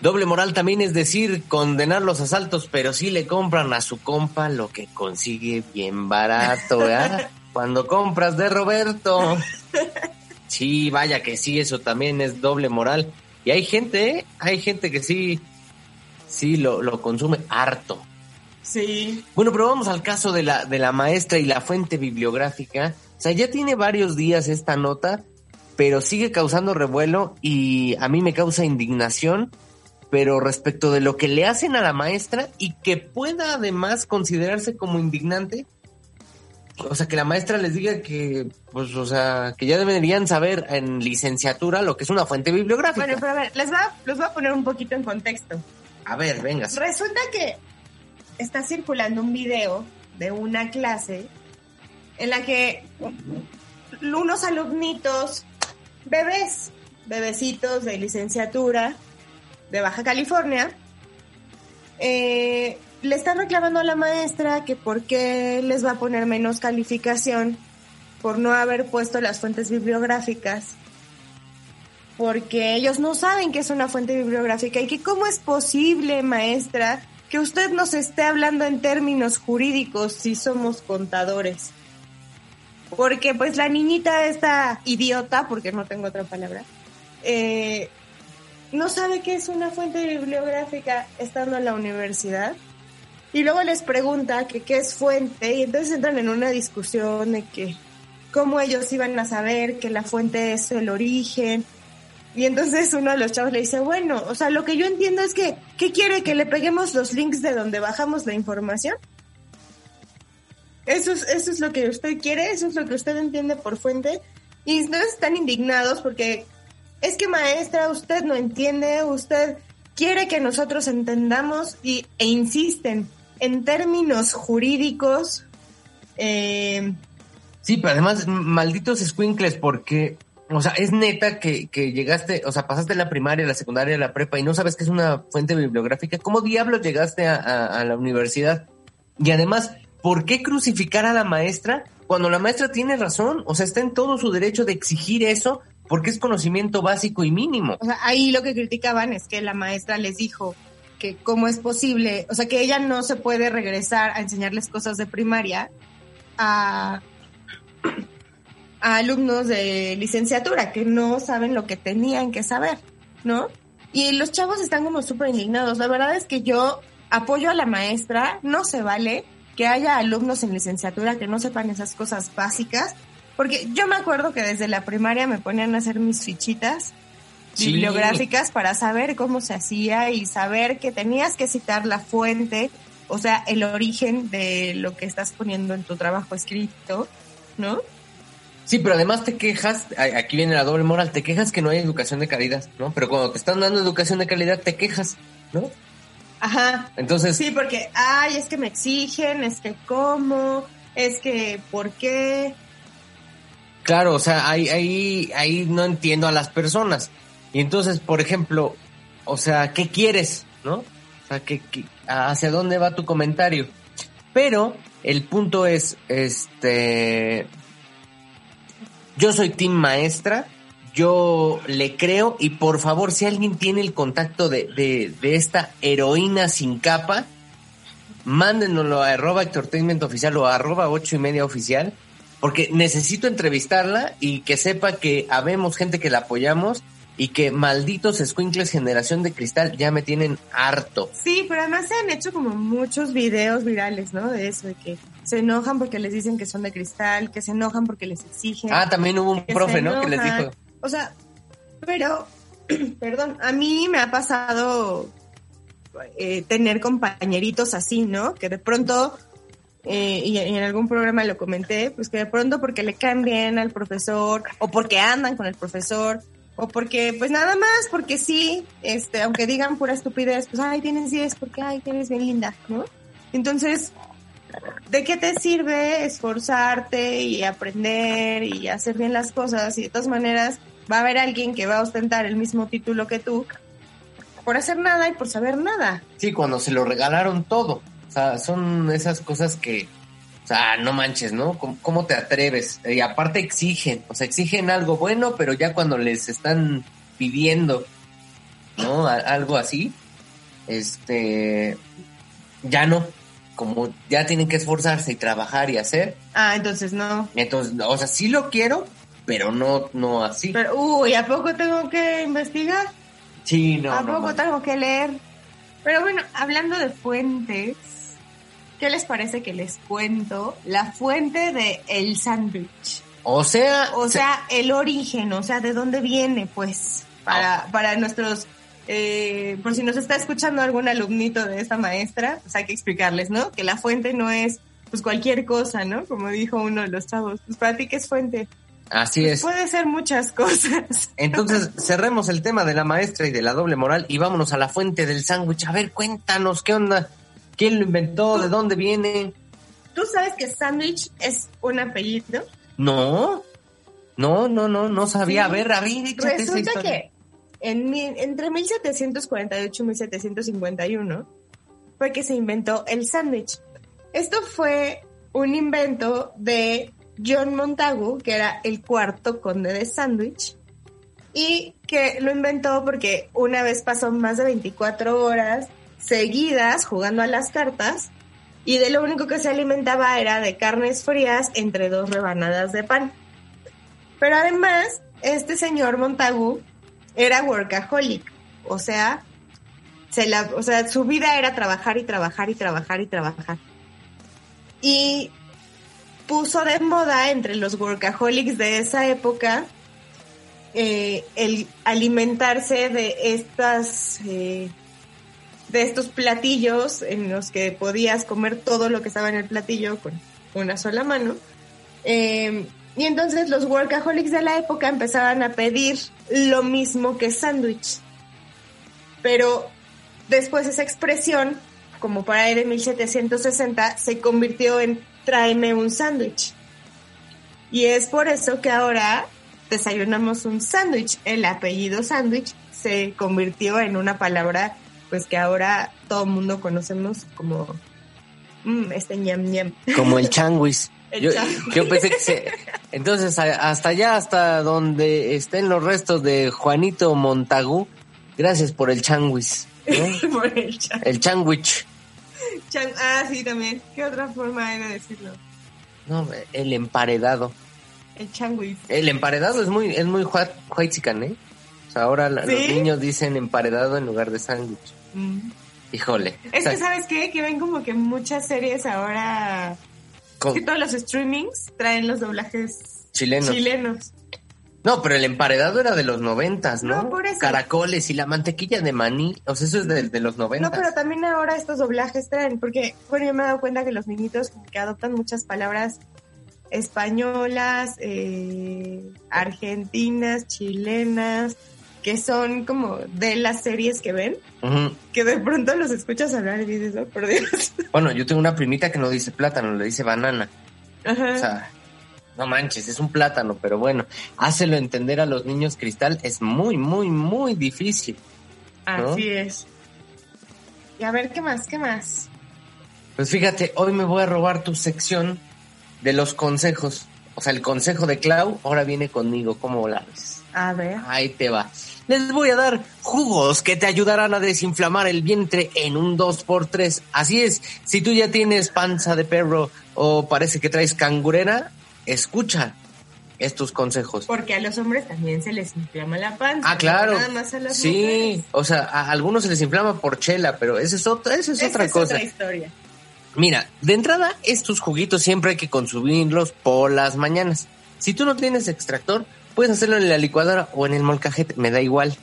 doble moral también es decir, condenar los asaltos, pero sí le compran a su compa lo que consigue bien barato, ¿verdad? Cuando compras de Roberto. Sí, vaya que sí, eso también es doble moral. Y hay gente, ¿eh? hay gente que sí, sí lo, lo consume harto. Sí. Bueno, pero vamos al caso de la, de la maestra y la fuente bibliográfica. O sea, ya tiene varios días esta nota, pero sigue causando revuelo y a mí me causa indignación, pero respecto de lo que le hacen a la maestra y que pueda además considerarse como indignante. O sea, que la maestra les diga que, pues, o sea, que ya deberían saber en licenciatura lo que es una fuente bibliográfica. Bueno, pero a ver, les, va, les voy a poner un poquito en contexto. A ver, venga. Resulta que está circulando un video de una clase en la que unos alumnitos, bebés, bebecitos de licenciatura de Baja California, eh, le están reclamando a la maestra que por qué les va a poner menos calificación por no haber puesto las fuentes bibliográficas porque ellos no saben que es una fuente bibliográfica y que cómo es posible, maestra, que usted nos esté hablando en términos jurídicos si somos contadores. Porque pues la niñita esta idiota, porque no tengo otra palabra, eh, no sabe qué es una fuente bibliográfica estando en la universidad. Y luego les pregunta que qué es fuente y entonces entran en una discusión de que cómo ellos iban a saber que la fuente es el origen, y entonces uno de los chavos le dice, bueno, o sea, lo que yo entiendo es que, ¿qué quiere? ¿Que le peguemos los links de donde bajamos la información? Eso es, eso es lo que usted quiere, eso es lo que usted entiende por fuente. Y entonces están indignados porque es que maestra, usted no entiende, usted quiere que nosotros entendamos y, e insisten en términos jurídicos. Eh, Sí, pero además, malditos squinkles, porque, o sea, es neta que, que llegaste, o sea, pasaste la primaria, la secundaria, la prepa y no sabes que es una fuente bibliográfica. ¿Cómo diablos llegaste a la universidad? Y además, ¿por qué crucificar a la maestra cuando la maestra tiene razón? O sea, está en todo su derecho de exigir eso porque es conocimiento básico y mínimo. O sea, ahí lo que criticaban es que la maestra les dijo que cómo es posible, o sea, que ella no se puede regresar a enseñarles cosas de primaria a, a alumnos de licenciatura que no saben lo que tenían que saber, ¿no? Y los chavos están como súper indignados. La verdad es que yo apoyo a la maestra, no se vale que haya alumnos en licenciatura que no sepan esas cosas básicas, porque yo me acuerdo que desde la primaria me ponían a hacer mis fichitas Sí. bibliográficas para saber cómo se hacía y saber que tenías que citar la fuente, o sea, el origen de lo que estás poniendo en tu trabajo escrito, ¿no? Sí, pero además te quejas, aquí viene la doble moral, te quejas que no hay educación de calidad, ¿no? Pero cuando te están dando educación de calidad, te quejas, ¿no? Ajá. Entonces, Sí, porque, ay, es que me exigen, es que cómo, es que por qué. Claro, o sea, ahí, ahí, ahí no entiendo a las personas. Y entonces, por ejemplo, o sea, ¿qué quieres? ¿No? O sea, ¿qué, qué- hacia dónde va tu comentario? Pero el punto es, este, yo soy team maestra, yo le creo y por favor, si alguien tiene el contacto de, de, de esta heroína sin capa, mándenoslo a arroba entertainment oficial o a arroba ocho y media oficial, porque necesito entrevistarla y que sepa que habemos gente que la apoyamos y que malditos squinkles generación de cristal ya me tienen harto. Sí, pero además se han hecho como muchos videos virales, ¿no? De eso, de que se enojan porque les dicen que son de cristal, que se enojan porque les exigen. Ah, también hubo un profe, ¿no? Que les dijo, O sea, pero, perdón, a mí me ha pasado eh, tener compañeritos así, ¿no? Que de pronto, eh, y, en algún programa lo comenté, pues que de pronto porque le caen bien al profesor, o porque andan con el profesor, o porque, pues nada más, porque sí, este, aunque digan pura estupidez, pues, ay, tienes 10, porque, ay, tienes bien linda, ¿no? Entonces, ¿de qué te sirve esforzarte y aprender y hacer bien las cosas? Y de todas maneras, va a haber alguien que va a ostentar el mismo título que tú por hacer nada y por saber nada. Sí, cuando se lo regalaron todo. O sea, son esas cosas que, o sea, no manches, ¿no? ¿Cómo, cómo te atreves? Y aparte exigen, o sea, exigen algo bueno, pero ya cuando les están pidiendo, ¿no? A- algo así, este, ya no. Como ya tienen que esforzarse y trabajar y hacer, Ah, entonces no. entonces, o sea, sí lo quiero, pero no, no así. Pero, uy, ¿a poco tengo que investigar? sí, no, ¿A no poco tengo que leer? Pero bueno, hablando de fuentes, ¿qué les parece que les cuento la fuente de el sándwich? O sea, O se- sea, el origen, o sea, de dónde viene, pues, para, para nuestros, eh, por si nos está escuchando algún alumnito de esta maestra, pues hay que explicarles, ¿no? Que la fuente no es, pues, cualquier cosa, ¿no? Como dijo uno de los chavos, pues, para ti, ¿qué es fuente? Así es. Puede ser muchas cosas. Entonces, cerremos el tema de la maestra y de la doble moral y vámonos a la fuente del sándwich. A ver, cuéntanos, ¿qué onda? ¿Quién lo inventó? ¿De dónde viene? ¿Tú sabes que sándwich es un apellido? No, no, no, no, no sabía. Sí. A ver, a ver, esa Resulta que en, entre 1748 y 1751 fue que se inventó el sándwich. Esto fue un invento de John Montagu, que era el cuarto conde de sándwich, y que lo inventó porque una vez pasó más de 24 horas seguidas jugando a las cartas y de lo único que se alimentaba era de carnes frías entre dos rebanadas de pan. Pero además, este señor Montagu era workaholic, o sea, o sea, su vida era trabajar y trabajar y trabajar y trabajar. Y puso de moda entre los workaholics de esa época eh, el alimentarse de estas eh, de estos platillos en los que podías comer todo lo que estaba en el platillo con una sola mano. Eh, y entonces los workaholics de la época empezaban a pedir lo mismo que sándwich. Pero después esa expresión, como para ahí de 1760, se convirtió en tráeme un sándwich. Y es por eso que ahora desayunamos un sándwich. El apellido sándwich se convirtió en una palabra pues que ahora todo el mundo conocemos como mm, este ñam ñam. Como el changuis. El Yo, changuis. yo pensé que se... Entonces, hasta allá, hasta donde estén los restos de Juanito Montagu, gracias por el changuis. ¿no? Por el chan- El changuich. chan- Ah, sí, también. ¿Qué otra forma hay de decirlo? No, el emparedado. El changuis. El emparedado es muy, es muy white, ¿eh? O sea, ahora los niños dicen emparedado en lugar de sándwich. Mm. Híjole. Es O que, ¿sabes qué? Que ven como que muchas series ahora... con Que todos los streamings traen los doblajes chilenos. chilenos. No, pero el emparedado era de los noventas, ¿no? No, por eso. Caracoles y la mantequilla de maní. O sea, eso es de, de los No, noventas. pero también ahora estos doblajes traen, porque, bueno, yo me he dado cuenta que los niñitos que adoptan muchas palabras españolas, eh, argentinas, chilenas, que son como de las series que ven, que de pronto los escuchas hablar y dices, oh, por Dios. Bueno, yo tengo una primita que no dice plátano, le dice banana. Ajá. O sea, no manches, es un plátano, pero bueno, hácelo entender a los niños cristal es muy, muy, muy difícil. ¿no? Así es. Y a ver, ¿qué más? ¿Qué más? Pues fíjate, hoy me voy a robar tu sección de los consejos. O sea, el consejo de Clau ahora viene conmigo, ¿cómo la ves? A ver. Ahí te va. Les voy a dar jugos que te ayudarán a desinflamar el vientre en un 2x3. Así es, si tú ya tienes panza de perro o parece que traes cangurera, escucha estos consejos. Porque a los hombres también se les inflama la panza. Ah, claro. Nada más a las Sí, mujeres. o sea, a algunos se les inflama por chela, pero esa es otra, esa es Esa otra es cosa. otra historia. Mira, de entrada, estos juguitos siempre hay que consumirlos por las mañanas. Si tú no tienes extractor, puedes hacerlo en la licuadora o en el molcajete, me da igual.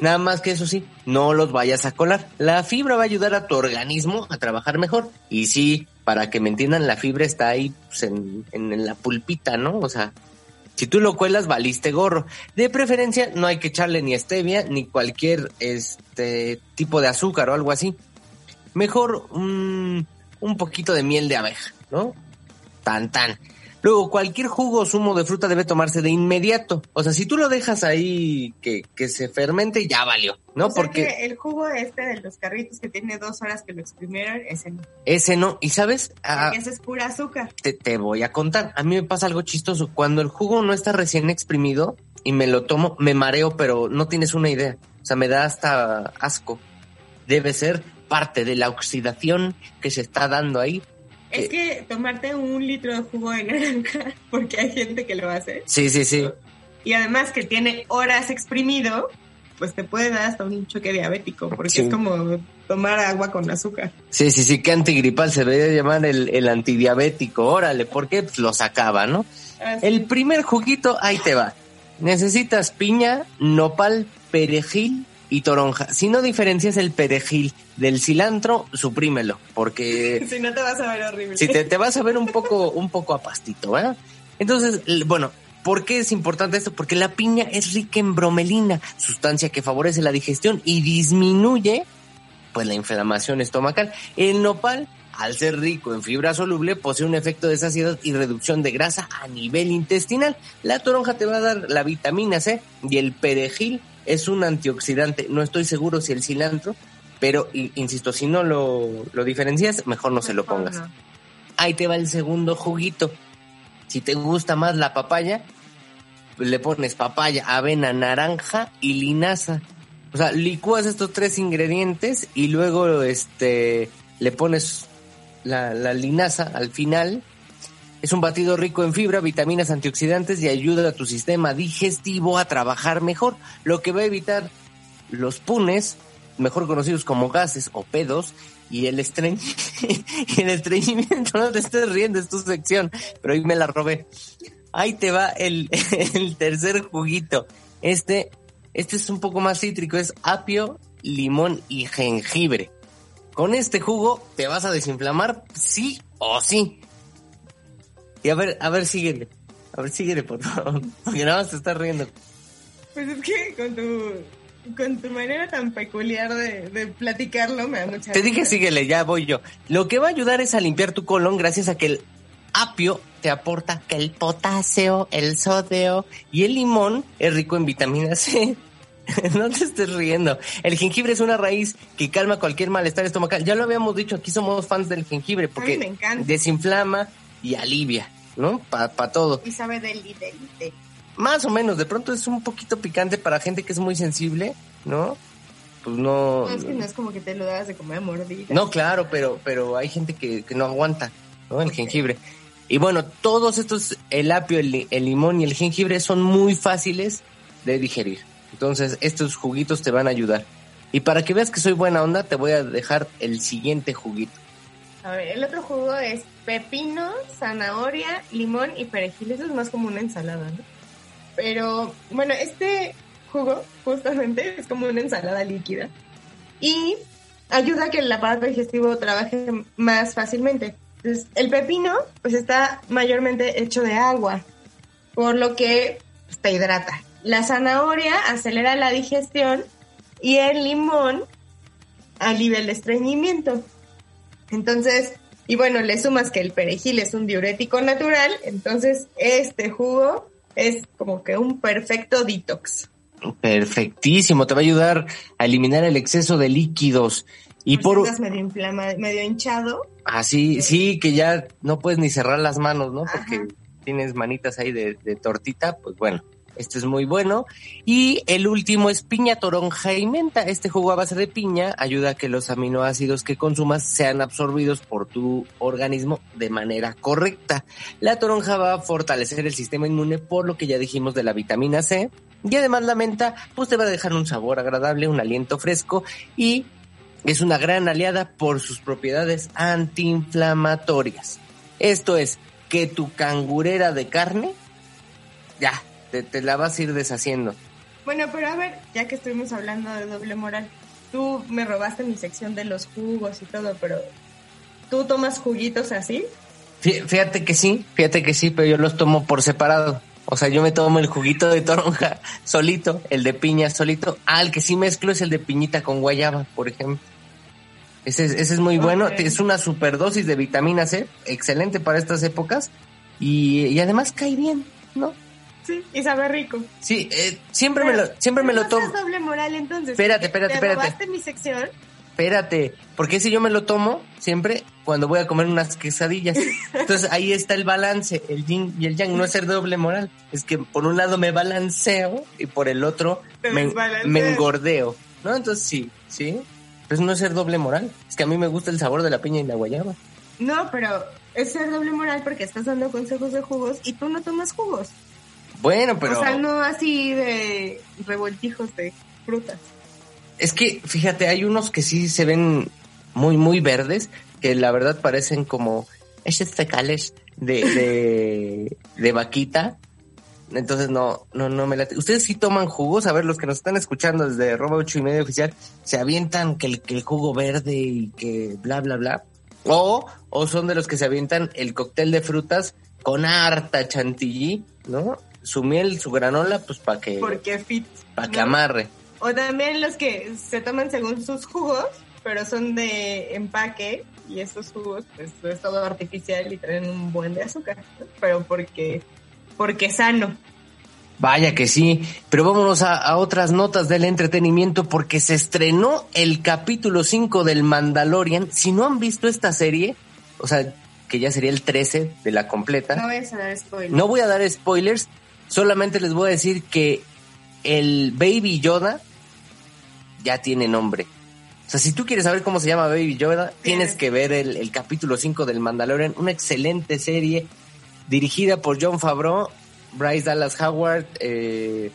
Nada más que eso sí, no los vayas a colar. La fibra va a ayudar a tu organismo a trabajar mejor. Y sí, para que me entiendan, la fibra está ahí pues, en, en- la pulpita, ¿no? O sea, si tú lo cuelas, valiste gorro. De preferencia, no hay que echarle ni stevia ni cualquier este tipo de azúcar o algo así. Mejor un poquito de miel de abeja, ¿no? Tan tan. Luego, cualquier jugo o zumo de fruta debe tomarse de inmediato. O sea, si tú lo dejas ahí que, que se fermente, ya valió, ¿no? O sea Porque que el jugo este de los carritos que tiene dos horas que lo exprimieron, ese no. ese no. Y sabes, Ah, ese es pura azúcar. te, te voy a contar. A mí me pasa algo chistoso. Cuando el jugo no está recién exprimido y me lo tomo, me mareo, pero no tienes una idea. O sea, me da hasta asco. Debe ser parte de la oxidación que se está dando ahí. Es que tomarte un litro de jugo de naranja, porque hay gente que lo hace, Sí, sí, sí. y además que tiene horas exprimido, pues te puede dar hasta un choque diabético, porque Sí. es como tomar agua con azúcar. Sí, sí, sí, que antigripal se debería llamar el, el antidiabético. Órale, porque pues, lo sacaba, ¿no? Así. El primer juguito, ahí te va. Necesitas piña, nopal, perejil y toronja. Si no diferencias el perejil del cilantro, suprímelo, porque Si no te vas a ver horrible. si te, te vas a ver un poco, un poco a pastito, ¿verdad? Entonces, bueno, ¿por qué es importante esto? Porque la piña es rica en bromelina, sustancia que favorece la digestión y disminuye, pues, la inflamación estomacal. El nopal, al ser rico en fibra soluble, posee un efecto de saciedad y reducción de grasa a nivel intestinal. La toronja te va a dar la vitamina C y el perejil es un antioxidante. No estoy seguro si el cilantro, pero insisto, si no lo, lo diferencias, mejor no se lo pongas. No. Ahí te va el segundo juguito. Si te gusta más la papaya, le pones papaya, avena, naranja y linaza. O sea, licúas estos tres ingredientes y luego este le pones la, la linaza al final. Es un batido rico en fibra, vitaminas antioxidantes y ayuda a tu sistema digestivo a trabajar mejor, lo que va a evitar los punes, mejor conocidos como gases o pedos, y el, estreñ y el estreñimiento. No te estés riendo, es tu sección, pero hoy me la robé. Ahí te va el, el tercer juguito. Este, este es un poco más cítrico, es apio, limón y jengibre. Con este jugo te vas a desinflamar, sí o sí. Y a ver, a ver, síguele. A ver, síguele, por favor. Porque nada más te estás riendo. Pues es que con tu, con tu manera tan peculiar de, de platicarlo me da mucha Te dije síguele, ya voy yo. Lo que va a ayudar es a limpiar tu colon gracias a que el apio te aporta que el potasio, el sodio y el limón es rico en vitamina C. no te estés riendo. El jengibre es una raíz que calma cualquier malestar estomacal. Ya lo habíamos dicho, aquí somos fans del jengibre porque me desinflama y alivia, ¿no? Para todo. Y sabe del del del. Más o menos, de pronto es un poquito picante para gente que es muy sensible, ¿no? Pues no. No, es que no es como que te lo das de comer a mordida. No, claro, pero, pero hay gente que, que no aguanta, ¿no? El jengibre. Y bueno, todos estos, el apio, el, el limón y el jengibre son muy fáciles de digerir. Entonces, estos juguitos te van a ayudar. Y para que veas que soy buena onda, te voy a dejar el siguiente juguito. A ver, el otro jugo es pepino, zanahoria, limón y perejil. Eso es más como una ensalada, ¿no? Pero, bueno, este jugo justamente es como una ensalada líquida. Y ayuda a que el aparato digestivo trabaje más fácilmente. Entonces, el pepino, pues está mayormente hecho de agua, por lo que pues, te hidrata. La zanahoria acelera la digestión y el limón alivia el estreñimiento. Entonces, y bueno, le sumas que el perejil es un diurético natural, entonces este jugo es como que un perfecto detox. Perfectísimo, te va a ayudar a eliminar el exceso de líquidos. Y Por andas medio inflama, medio hinchado, así, sí, que ya no puedes ni cerrar las manos, ¿no? Ajá. Porque tienes manitas ahí de, de tortita, pues bueno, este es muy bueno. Y el último es piña, toronja y menta. Este jugo a base de piña ayuda a que los aminoácidos que consumas sean absorbidos por tu organismo de manera correcta. La toronja va a fortalecer el sistema inmune por lo que ya dijimos de la vitamina C. Y además la menta, pues te va a dejar un sabor agradable, un aliento fresco y es una gran aliada por sus propiedades antiinflamatorias. Esto es que tu cangurera de carne, ya, te, te la vas a ir deshaciendo. Bueno, pero a ver, ya que estuvimos hablando de doble moral, tú me robaste mi sección de los jugos y todo, pero ¿tú tomas juguitos así? Fí- Fíjate que sí, fíjate que sí, pero yo los tomo por separado. O sea, yo me tomo el juguito de toronja solito, el de piña solito. Ah, el que sí mezclo es el de piñita con guayaba, por ejemplo. Ese, es- ese es muy bueno, es una superdosis de vitamina C, excelente para estas épocas. y, y además cae bien, ¿no? Sí, y sabe rico. Sí, eh, siempre me lo, siempre me lo tomo. doble moral entonces. Espérate, espérate, te espérate. robaste mi sección. Espérate, porque si yo me lo tomo siempre cuando voy a comer unas quesadillas. Entonces ahí está el balance, el yin y el yang, no es ser doble moral, es que por un lado me balanceo y por el otro Te me, engordeo, ¿no? Entonces sí, sí, pues no es ser doble moral, es que a mí me gusta el sabor de la piña y la guayaba. No, pero es ser doble moral porque estás dando consejos de jugos y tú no tomas jugos. Bueno, pero O sea, no así de revoltijos de frutas. es que fíjate, hay unos que sí se ven muy, muy verdes, que la verdad parecen como esos fecales de, de, de vaquita. Entonces no, no, no me late. Ustedes sí toman jugos, a ver, los que nos están escuchando desde Roba 8 y medio oficial, se avientan que el, que el jugo verde y que bla, bla, bla. O, o son de los que se avientan el cóctel de frutas con harta chantilly, ¿no? Su miel, su granola, pues para que, Porque fit. para que amarre. O también los que se toman según sus jugos, pero son de empaque y esos jugos pues es todo artificial y traen un buen de azúcar, ¿no? pero porque porque sano. Vaya que sí, pero vámonos a, a otras notas del entretenimiento porque se estrenó el capítulo 5 del Mandalorian. Si no han visto esta serie, o sea, que ya sería el 13 de la completa, No vayas a dar spoiler. no voy a dar spoilers, solamente les voy a decir que el Baby Yoda ya tiene nombre. O sea, si tú quieres saber cómo se llama Baby Yoda, tienes que ver el, el capítulo 5 del Mandalorian, una excelente serie dirigida por John Favreau, Bryce Dallas Howard, eh,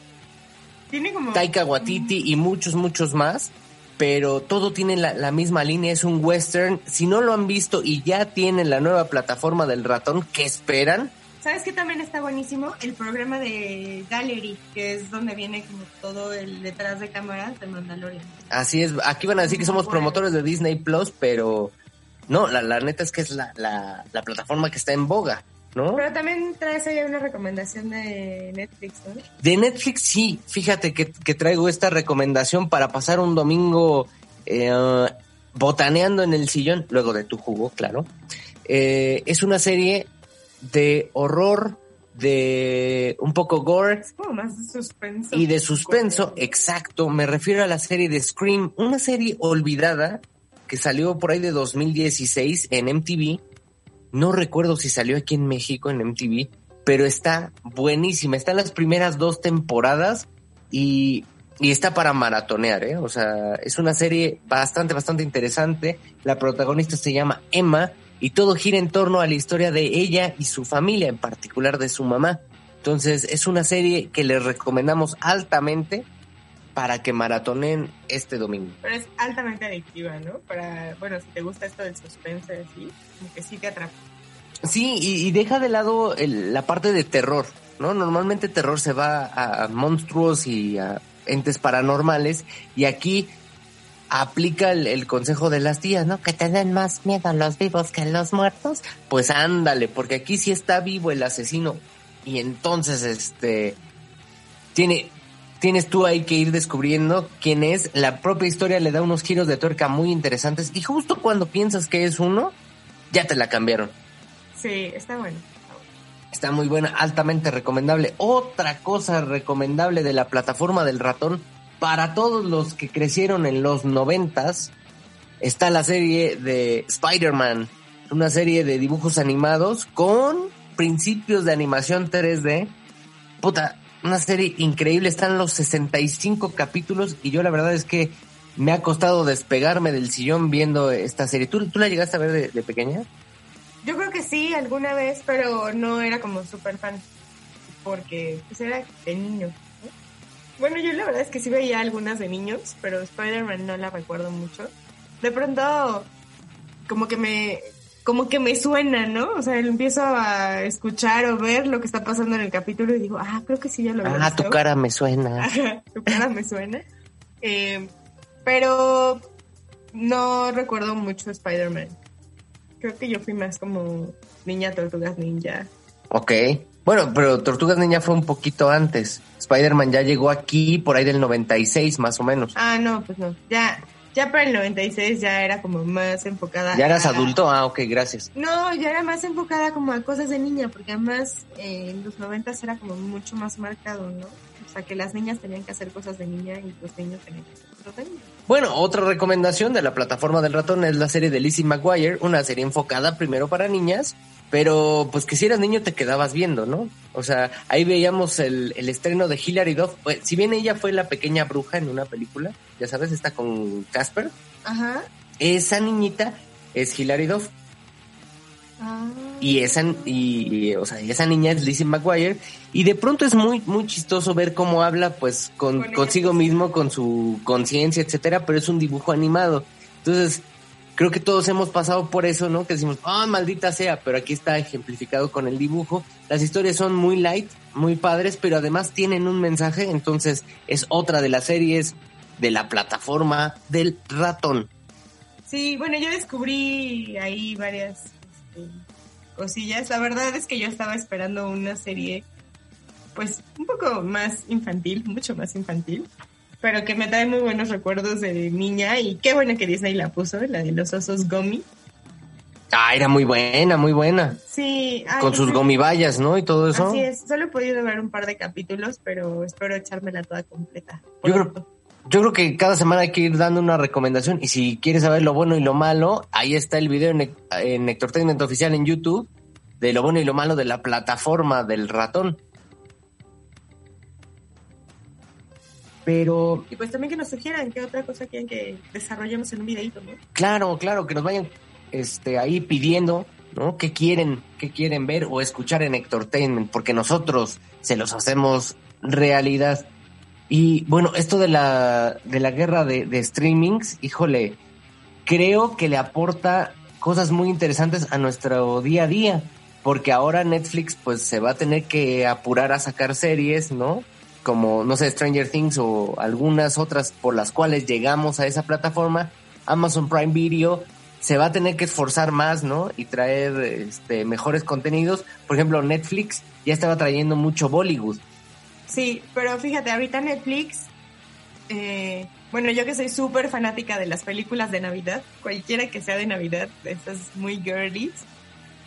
Tiene como Taika Waititi y muchos, muchos más. Pero todo tiene la, la misma línea, es un western. Si no lo han visto y ya tienen la nueva plataforma del ratón, ¿qué esperan? ¿Sabes qué también está buenísimo? El programa de Gallery, que es donde viene como todo el detrás de cámaras de Mandalorian. Así es, aquí van a decir que somos Bueno. promotores de Disney Plus, pero no, la, la neta es que es la, la, la plataforma que está en boga, ¿no? Pero también traes ahí una recomendación de Netflix, ¿no? De Netflix sí, fíjate que, que traigo esta recomendación para pasar un domingo eh, botaneando en el sillón, luego de tu jugo, claro. Eh, es una serie de horror, de un poco gore Es como más de suspenso. y de suspenso, exacto. Me refiero a la serie de Scream, una serie olvidada que salió por ahí de 2016 en MTV. No recuerdo si salió aquí en México en MTV, pero está buenísima. Están las primeras dos temporadas y, y está para maratonear, ¿eh? O sea, es una serie bastante, bastante interesante. La protagonista se llama Emma y todo gira en torno a la historia de ella y su familia, en particular de su mamá. Entonces, es una serie que les recomendamos altamente para que maratonen este domingo. Pero es altamente adictiva, ¿no? Para, bueno, si te gusta esto del suspense así, como que sí te atrapa. Sí, y, y deja de lado el- la parte de terror, ¿no? Normalmente terror se va a, a monstruos y a entes paranormales, y aquí aplica el, el consejo de las tías, ¿no? Que te den más miedo los vivos que los muertos. Pues ándale, porque aquí sí está vivo el asesino, y entonces, este, tiene, tienes tú ahí que ir descubriendo quién es. La propia historia le da unos giros de tuerca muy interesantes, y justo cuando piensas que es uno, ya te la cambiaron. Sí, está bueno. Está muy buena, altamente recomendable. Otra cosa recomendable de la plataforma del ratón para todos los que crecieron en los noventas está la serie de Spider-Man, una serie de dibujos animados con principios de animación 3D. Puta, una serie increíble, están los 65 capítulos y yo la verdad es que me ha costado despegarme del sillón viendo esta serie. ¿Tú, la llegaste a ver de, de pequeña? Yo creo que sí, alguna vez, pero no era como súper fan. Porque pues era de niño. ¿No? Bueno, yo la verdad es que sí veía algunas de niños, pero Spider-Man no la recuerdo mucho. De pronto, como que me como que me suena, ¿no? O sea, empiezo a escuchar o ver lo que está pasando en el capítulo y digo, ah, creo que sí ya lo había Ah, tu cara me suena. Ajá, tu cara me suena. Eh, pero no recuerdo mucho Spider-Man. Creo que yo fui más como niña tortugas ninja. Ok. Bueno, pero Tortugas Niña fue un poquito antes. Spider-Man ya llegó aquí por ahí del 96 más o menos. Ah, no, pues no. Ya, Ya para el 96 ya era como más enfocada. ¿Ya eras a- adulto? Ah, ok, gracias. No, ya era más enfocada como a cosas de niña, porque además eh, en los 90 era como mucho más marcado, ¿no? O sea, que las niñas tenían que hacer cosas de niña y los niños tenían que hacer cosas de niña. Bueno, otra recomendación de la plataforma del ratón es la serie de Lizzie McGuire, una serie enfocada primero para niñas, pero pues que si eras niño te quedabas viendo, ¿no? O sea, ahí veíamos el, el estreno de Hilary Duff. Pues, si bien ella fue la pequeña bruja en una película, ya sabes, está con Casper, Ajá. esa niñita es Hilary Duff. Ah. Y esa, y, y, o sea, esa niña es Lizzie McGuire. Y de pronto es muy, muy chistoso ver cómo habla, pues, con, consigo mismo, con su conciencia, etcétera, pero es un dibujo animado. Entonces, creo que todos hemos pasado por eso, ¿no? Que decimos, ah, maldita sea, pero aquí está ejemplificado con el dibujo. Las historias son muy light, muy padres, pero además tienen un mensaje, entonces es otra de las series de la plataforma del ratón. Sí, bueno, yo descubrí ahí varias este, cosillas. La verdad es que yo estaba esperando una serie, pues, un poco más infantil, mucho más infantil, pero que me trae muy buenos recuerdos de niña y qué bueno que Disney la puso, la de los osos Gummy. Ah, era muy buena, muy buena. Sí, ay, Con sus gomibayas, ¿no? Y todo eso. Así es, solo he podido ver un par de capítulos, pero espero echármela toda completa. Yo creo, yo creo que cada semana hay que ir dando una recomendación y si quieres saber lo bueno y lo malo, ahí está el video en, en Oficial en YouTube de lo bueno y lo malo de la plataforma del ratón. Pero Y pues también que nos sugieran qué otra cosa quieren que desarrollemos en un videito, ¿no? claro, claro, que nos vayan este, ahí pidiendo, ¿no? ¿Qué quieren, qué quieren ver o escuchar en Entertainment? Porque nosotros se los hacemos realidad. Y bueno, esto de la, de la guerra de, de streamings, híjole, creo que le aporta cosas muy interesantes a nuestro día a día, porque ahora Netflix pues se va a tener que apurar a sacar series, ¿no? Como, no sé, Stranger Things o algunas otras por las cuales llegamos a esa plataforma, Amazon Prime Video se va a tener que esforzar más, ¿no? Y traer este, mejores contenidos. Por ejemplo, Netflix ya estaba trayendo mucho Bollywood. Sí, pero fíjate, ahorita Netflix, eh, bueno, yo que soy súper fanática de las películas de Navidad, cualquiera que sea de Navidad, estas muy girlies,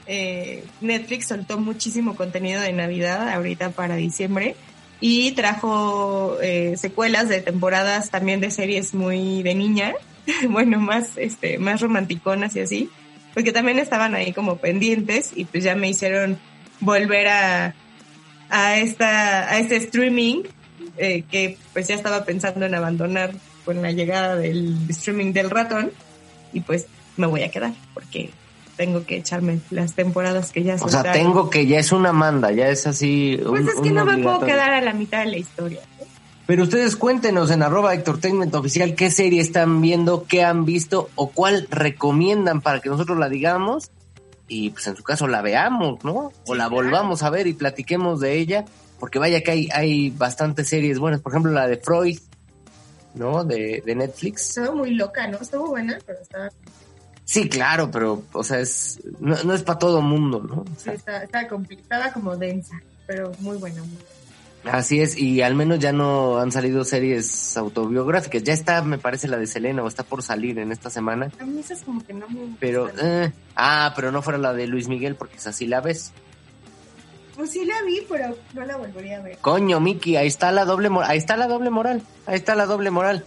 eh, Netflix soltó muchísimo contenido de Navidad ahorita para diciembre y trajo eh, secuelas de temporadas también de series muy de niña, bueno, más, este, más romanticonas y así, porque también estaban ahí como pendientes y pues ya me hicieron volver a, a esta, a este streaming, eh, que pues ya estaba pensando en abandonar con la llegada del streaming del ratón y pues me voy a quedar porque tengo que echarme las temporadas que ya O sea, tengo que, ya es una manda, ya es así. Pues un- es que no me puedo quedar a la mitad de la historia. ¿no? Pero ustedes cuéntenos en arroba Entertainment Oficial qué serie están viendo, qué han visto o cuál recomiendan para que nosotros la digamos y pues en su caso la veamos, ¿no? O la volvamos a ver y platiquemos de ella, porque vaya que hay, hay bastantes series buenas, por ejemplo la de Freud, ¿no? De, de Netflix. Estaba muy loca, ¿no? Estuvo buena, pero estaba, Sí, claro, pero, o sea, es, no, no es para todo mundo, ¿no? O sí, sea, estaba, estaba compli- estaba como densa, pero muy buena. Muy buena. Así es, y al menos ya no han salido series autobiográficas. Ya está, me parece, la de Selena, o está por salir en esta semana. A mí esas como que no me Pero, eh, ah, pero no fuera la de Luis Miguel, porque es así la ves. Pues sí la vi, pero no la volvería a ver. Coño, Miki, ahí está la doble moral, ahí está la doble moral, ahí está la doble moral.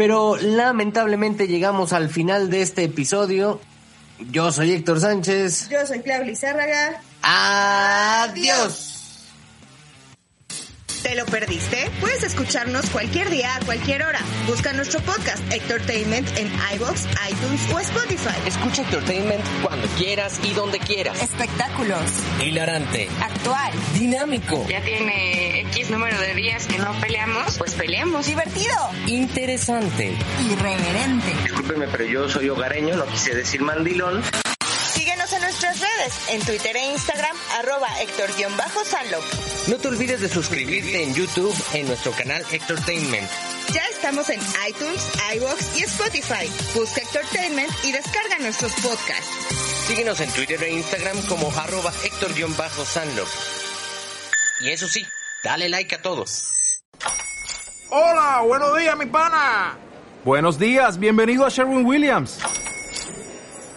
Pero lamentablemente llegamos al final de este episodio. Yo soy Héctor Sánchez. Yo soy Claudia Lizárraga. Adiós. ¿Te lo perdiste? Puedes escucharnos cualquier día, a cualquier hora. Busca nuestro podcast Entertainment en iBox, iTunes o Spotify. Escucha Entertainment cuando quieras y donde quieras. Espectáculos, Hilarante, actual, dinámico, Ya tiene X número de días que no peleamos, pues peleemos. divertido, interesante. irreverente. Discúlpeme, pero yo soy hogareño, no quise decir mandilón. Síguenos en nuestras redes, en Twitter e Instagram, arroba Héctor-Sanlo. No te olvides de suscribirte en YouTube en nuestro canal Entertainment. Ya estamos en iTunes, iBox y Spotify. Busca Entertainment y descarga nuestros podcasts. Síguenos en Twitter e Instagram como arroba Héctor-Sanlo. Y eso sí, dale like a todos. Hola, buenos días, mi pana. Buenos días, bienvenido a Sherwin Williams.